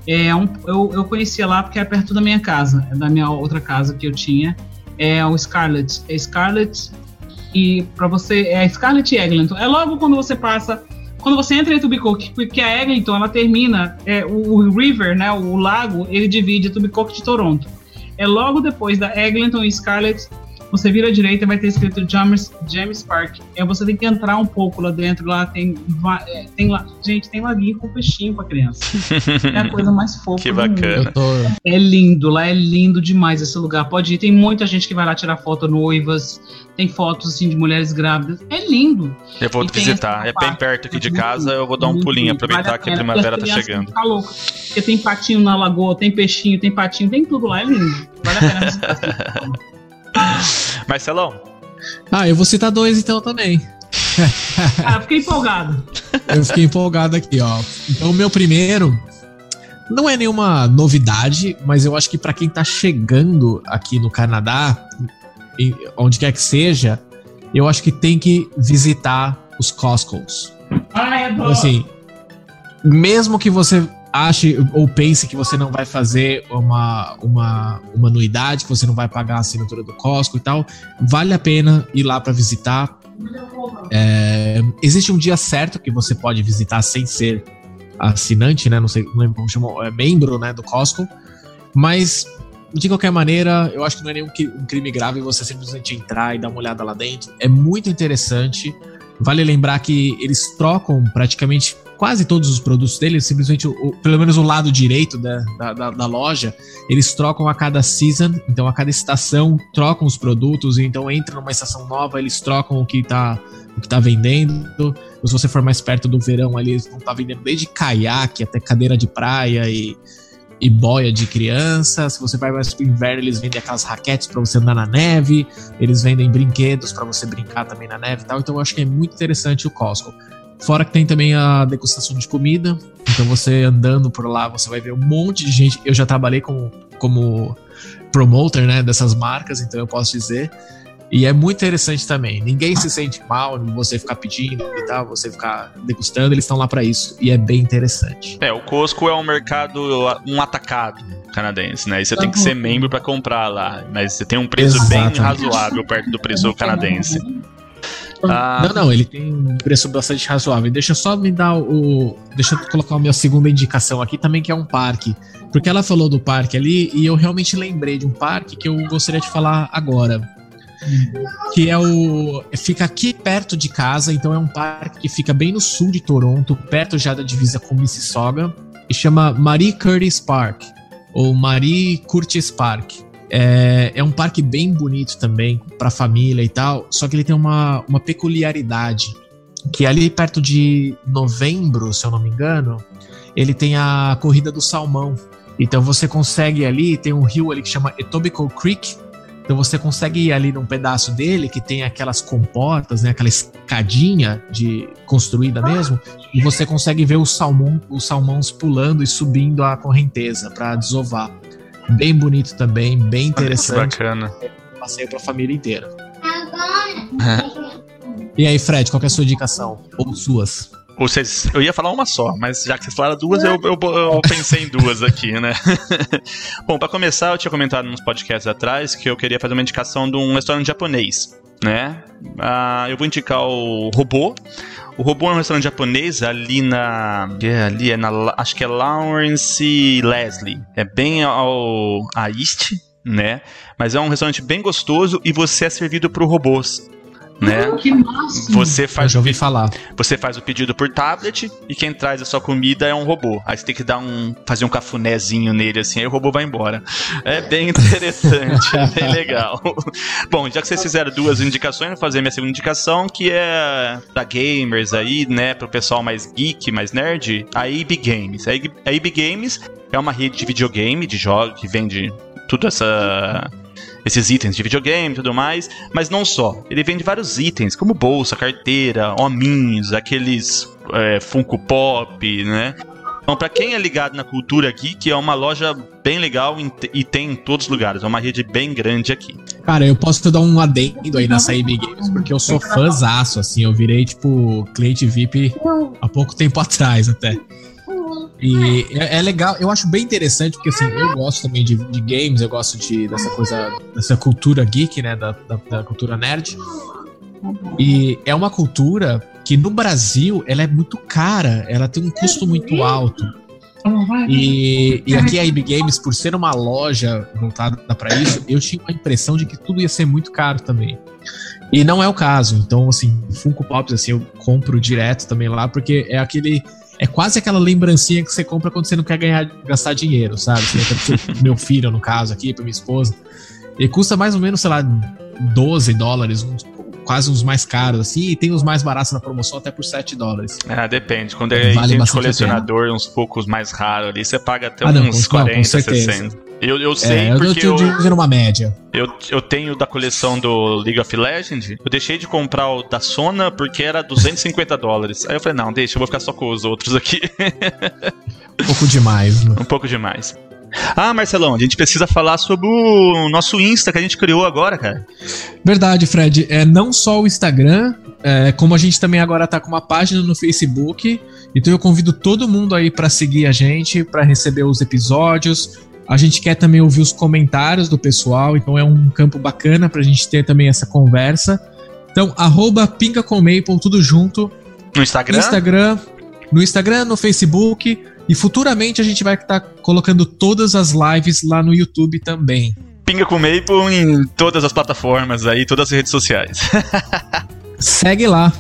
É um, eu, eu conhecia lá porque é perto da minha casa, é da minha outra casa que eu tinha. É o Scarlett. É Scarlett e para você é Scarlett e Eglinton. É logo quando você passa, quando você entra em Etobicoke, porque a Eglinton ela termina é, o, river, né, o lago, ele divide Etobicoke de Toronto. É logo depois da Eglinton e Scarlett, você vira à direita vai ter escrito James, James Park. É, você tem que entrar um pouco lá dentro, lá tem, é, tem lá, gente, tem laguinho com peixinho pra criança. É a coisa mais fofa Que do mundo. bacana. Tô. É lindo, lá é lindo demais esse lugar. Pode ir, tem muita gente que vai lá tirar foto noivas, tem fotos assim de mulheres grávidas. É lindo. Eu vou E visitar. É bem perto aqui de muito casa, eu vou dar um pulinho, aproveitar Vale que a primavera tá chegando. Tá louca. Porque tem patinho na lagoa, tem peixinho, tem patinho, tem tudo lá, é lindo. Vale a pena visitar. Marcelão, Ah, eu vou citar dois então também. ah, eu fiquei empolgado. Eu fiquei empolgado aqui, ó. Então, o meu primeiro não é nenhuma novidade, mas eu acho que pra quem tá chegando aqui no Canadá, onde quer que seja, eu acho que tem que visitar os Costco's. Ai, Então, adoro. assim, mesmo que você ache ou pense que você não vai fazer uma, uma, uma anuidade, que você não vai pagar a assinatura do Costco e tal, vale a pena ir lá pra visitar. É, existe um dia certo que você pode visitar sem ser assinante, né? Não sei, não lembro como chamou, é membro, né, do Costco. Mas de qualquer maneira, eu acho que não é nenhum cri- um crime grave você simplesmente entrar e dar uma olhada lá dentro. É muito interessante. Vale lembrar que eles trocam praticamente quase todos os produtos deles, simplesmente, o, pelo menos o lado direito da, da, da, loja, eles trocam a cada season, então a cada estação trocam os produtos, então entra numa estação nova, eles trocam o que tá, o que tá vendendo. Se você for mais perto do verão ali, eles vão estar tá vendendo desde caiaque até cadeira de praia e e boia de criança. Se você vai mais pro inverno, eles vendem aquelas raquetes para você andar na neve. Eles vendem brinquedos para você brincar também na neve e tal. Então eu acho que é muito interessante o Costco. Fora que tem também a degustação de comida. Então você andando por lá, você vai ver um monte de gente. Eu já trabalhei com, como promoter né, dessas marcas, então eu posso dizer. E é muito interessante também. Ninguém se sente mal em você ficar pedindo e tal, você ficar degustando, eles estão lá para isso. E é bem interessante. É, o Costco é um mercado, um atacado canadense, né? E você tem que ser membro para comprar lá. Mas você tem um preço Exatamente. bem razoável perto do preço canadense. Ah. Não, não, ele tem um preço bastante razoável. Deixa eu só me dar o. Deixa eu colocar a minha segunda indicação aqui também, que é um parque. Porque ela falou do parque ali e eu realmente lembrei de um parque que eu gostaria de falar agora que é o fica aqui perto de casa, então é um parque que fica bem no sul de Toronto, perto já da divisa com Mississauga, e chama Marie Curtis Park ou Marie Curtis Park. É, é um parque bem bonito também para família e tal, só que ele tem uma, uma peculiaridade que ali perto de novembro, se eu não me engano, ele tem a corrida do salmão. Então você consegue ali, tem um rio ali que chama Etobicoke Creek, então você consegue ir ali num pedaço dele que tem aquelas comportas, né, aquela escadinha de construída mesmo, e você consegue ver os, salmão, os salmões pulando e subindo a correnteza para desovar. Bem bonito também, bem interessante. Bacana. Passeio para a família inteira. e aí, Fred, qual é a sua indicação? Ou suas? Vocês, eu ia falar uma só, mas já que vocês falaram duas, eu, eu, eu pensei em duas aqui, né? Bom, para começar, eu tinha comentado nos podcasts atrás que eu queria fazer uma indicação de um restaurante japonês, né? Ah, eu vou indicar o Robô. O Robô é um restaurante japonês ali na. É, ali é na. Acho que é Lawrence Leslie. É bem ao, a East, né? Mas é um restaurante bem gostoso e você é servido por robôs né? Que massa! Você faz, Eu já ouvi falar. Você faz o pedido por tablet e quem traz a sua comida é um robô. Aí você tem que dar um fazer um cafunézinho nele assim, aí o robô vai embora. É bem interessante, é bem legal. Bom, já que vocês fizeram duas indicações, vou fazer minha segunda indicação, que é da gamers aí, né, pro pessoal mais geek, mais nerd, a EB Games. A EB Games é uma rede de videogame, de jogos que vende tudo essa esses itens de videogame e tudo mais, mas não só. Ele vende vários itens, como bolsa, carteira, hominhos, aqueles é, Funko Pop, né? Então, para quem é ligado na cultura geek, é uma loja bem legal e tem em todos os lugares. É uma rede bem grande aqui. Cara, eu posso te dar um adendo aí nessa IB Games, porque eu sou fãzaço, assim. Eu virei, tipo, cliente VIP há pouco tempo atrás até. E é, é, legal, eu acho bem interessante, porque assim, eu gosto também de, de games, eu gosto de, dessa coisa, dessa cultura geek, né? Da, da, da, cultura nerd. E é uma cultura que no Brasil ela é muito cara, ela tem um custo muito alto. E, e aqui a IB Games, por ser uma loja voltada para isso, eu tinha a impressão de que tudo ia ser muito caro também. E não é o caso. Então, assim, Funko Pops, assim, eu compro direto também lá, porque é aquele é quase aquela lembrancinha que você compra quando você não quer ganhar, gastar dinheiro, sabe? Você pro meu filho, no caso, aqui, pra minha esposa. E custa mais ou menos, sei lá, 12 dólares, uns, quase uns mais caros, assim, e tem os mais baratos na promoção até por 7 dólares. Ah, depende. Quando é vale colecionador, uns poucos mais raros ali, você paga até ah, uns não, 40, não, 60. Eu, eu sei é, porque eu... Eu tô uma média. Eu, eu tenho da coleção do League of Legends, eu deixei de comprar o da Sona porque era 250 dólares. Aí eu falei, não, deixa, eu vou ficar só com os outros aqui. um pouco demais, né? Um pouco demais. Ah, Marcelão, a gente precisa falar sobre o nosso Insta que a gente criou agora, cara. Verdade, Fred. É não só o Instagram, é, como a gente também agora tá com uma página no Facebook. Então eu convido todo mundo aí para seguir a gente, para receber os episódios, a gente quer também ouvir os comentários do pessoal, então é um campo bacana para a gente ter também essa conversa. Então, arroba Pinga com Maple, tudo junto. No Instagram? No Instagram, no Instagram, no Facebook. E futuramente a gente vai estar tá colocando todas as lives lá no YouTube também. Pinga com Maple em todas as plataformas aí, todas as redes sociais. Segue lá.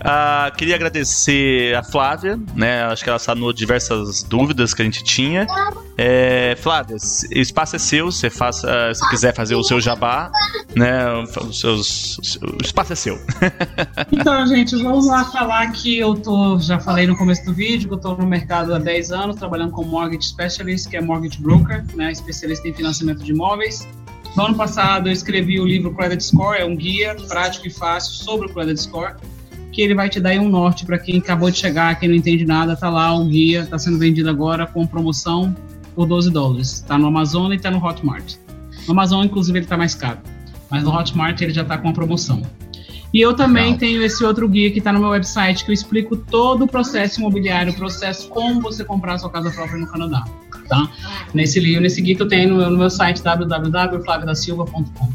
Uh, queria agradecer a Flávia, né? Acho que ela sanou diversas dúvidas que a gente tinha. É, Flávia, o espaço é seu, você faça, se quiser fazer o seu jabá, né? Os seus, o espaço é seu. então, gente, vamos lá falar que eu tô, já falei no começo do vídeo, que eu tô no mercado há 10 anos, trabalhando com Mortgage Specialist, que é Mortgage Broker, né? Especialista em financiamento de imóveis. No ano passado, eu escrevi o livro Credit Score, é um guia prático e fácil sobre o Credit Score que ele vai te dar um norte para quem acabou de chegar, quem não entende nada, tá lá o guia, está sendo vendido agora com promoção por 12 dólares. Está no Amazon e está no Hotmart. No Amazon, inclusive, ele está mais caro, mas no Hotmart ele já está com a promoção. E eu também Legal. tenho esse outro guia que está no meu website que eu explico todo o processo imobiliário, o processo como você comprar sua casa própria no Canadá. Tá? Nesse livro, nesse guia que eu tenho no meu, no meu site www.flavidasilva.com.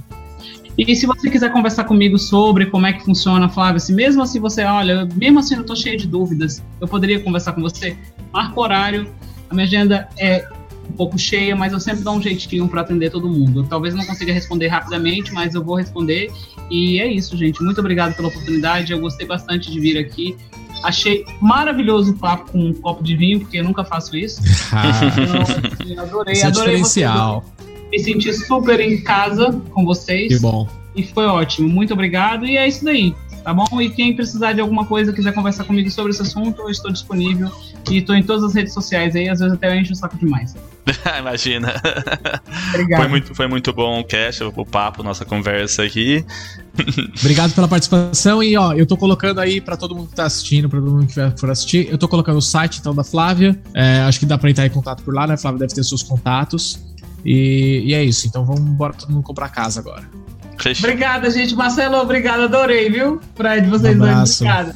E se você quiser conversar comigo sobre como é que funciona, Flávio, se mesmo assim você, olha, mesmo assim eu tô cheio de dúvidas, eu poderia conversar com você, marca o horário, a minha agenda é um pouco cheia, mas eu sempre dou um jeitinho para atender todo mundo. Eu talvez não consiga responder rapidamente, mas eu vou responder. E é isso, gente. Muito obrigado pela oportunidade. Eu gostei bastante de vir aqui. Achei maravilhoso o papo com um copo de vinho, porque eu nunca faço isso. então, adorei, Esse é adorei diferencial. Me senti super em casa com vocês. Que bom. E foi ótimo. Muito obrigado. E é isso daí. Tá bom? E quem precisar de alguma coisa, quiser conversar comigo sobre esse assunto, eu estou disponível. E estou em todas as redes sociais aí, às vezes até eu encho o saco demais. Imagina. Obrigado. Foi muito, foi muito bom o cast, o papo, nossa conversa aqui. Obrigado pela participação e ó, eu tô colocando aí para todo mundo que tá assistindo, para todo mundo que for assistir, eu tô colocando o site então da Flávia. É, acho que dá para entrar em contato por lá, né? A Flávia deve ter seus contatos. E, e é isso. Então vamos embora todo mundo comprar casa agora. Obrigada, gente. Marcelo, obrigado. Adorei, viu? Fred, vocês um dois. Obrigada.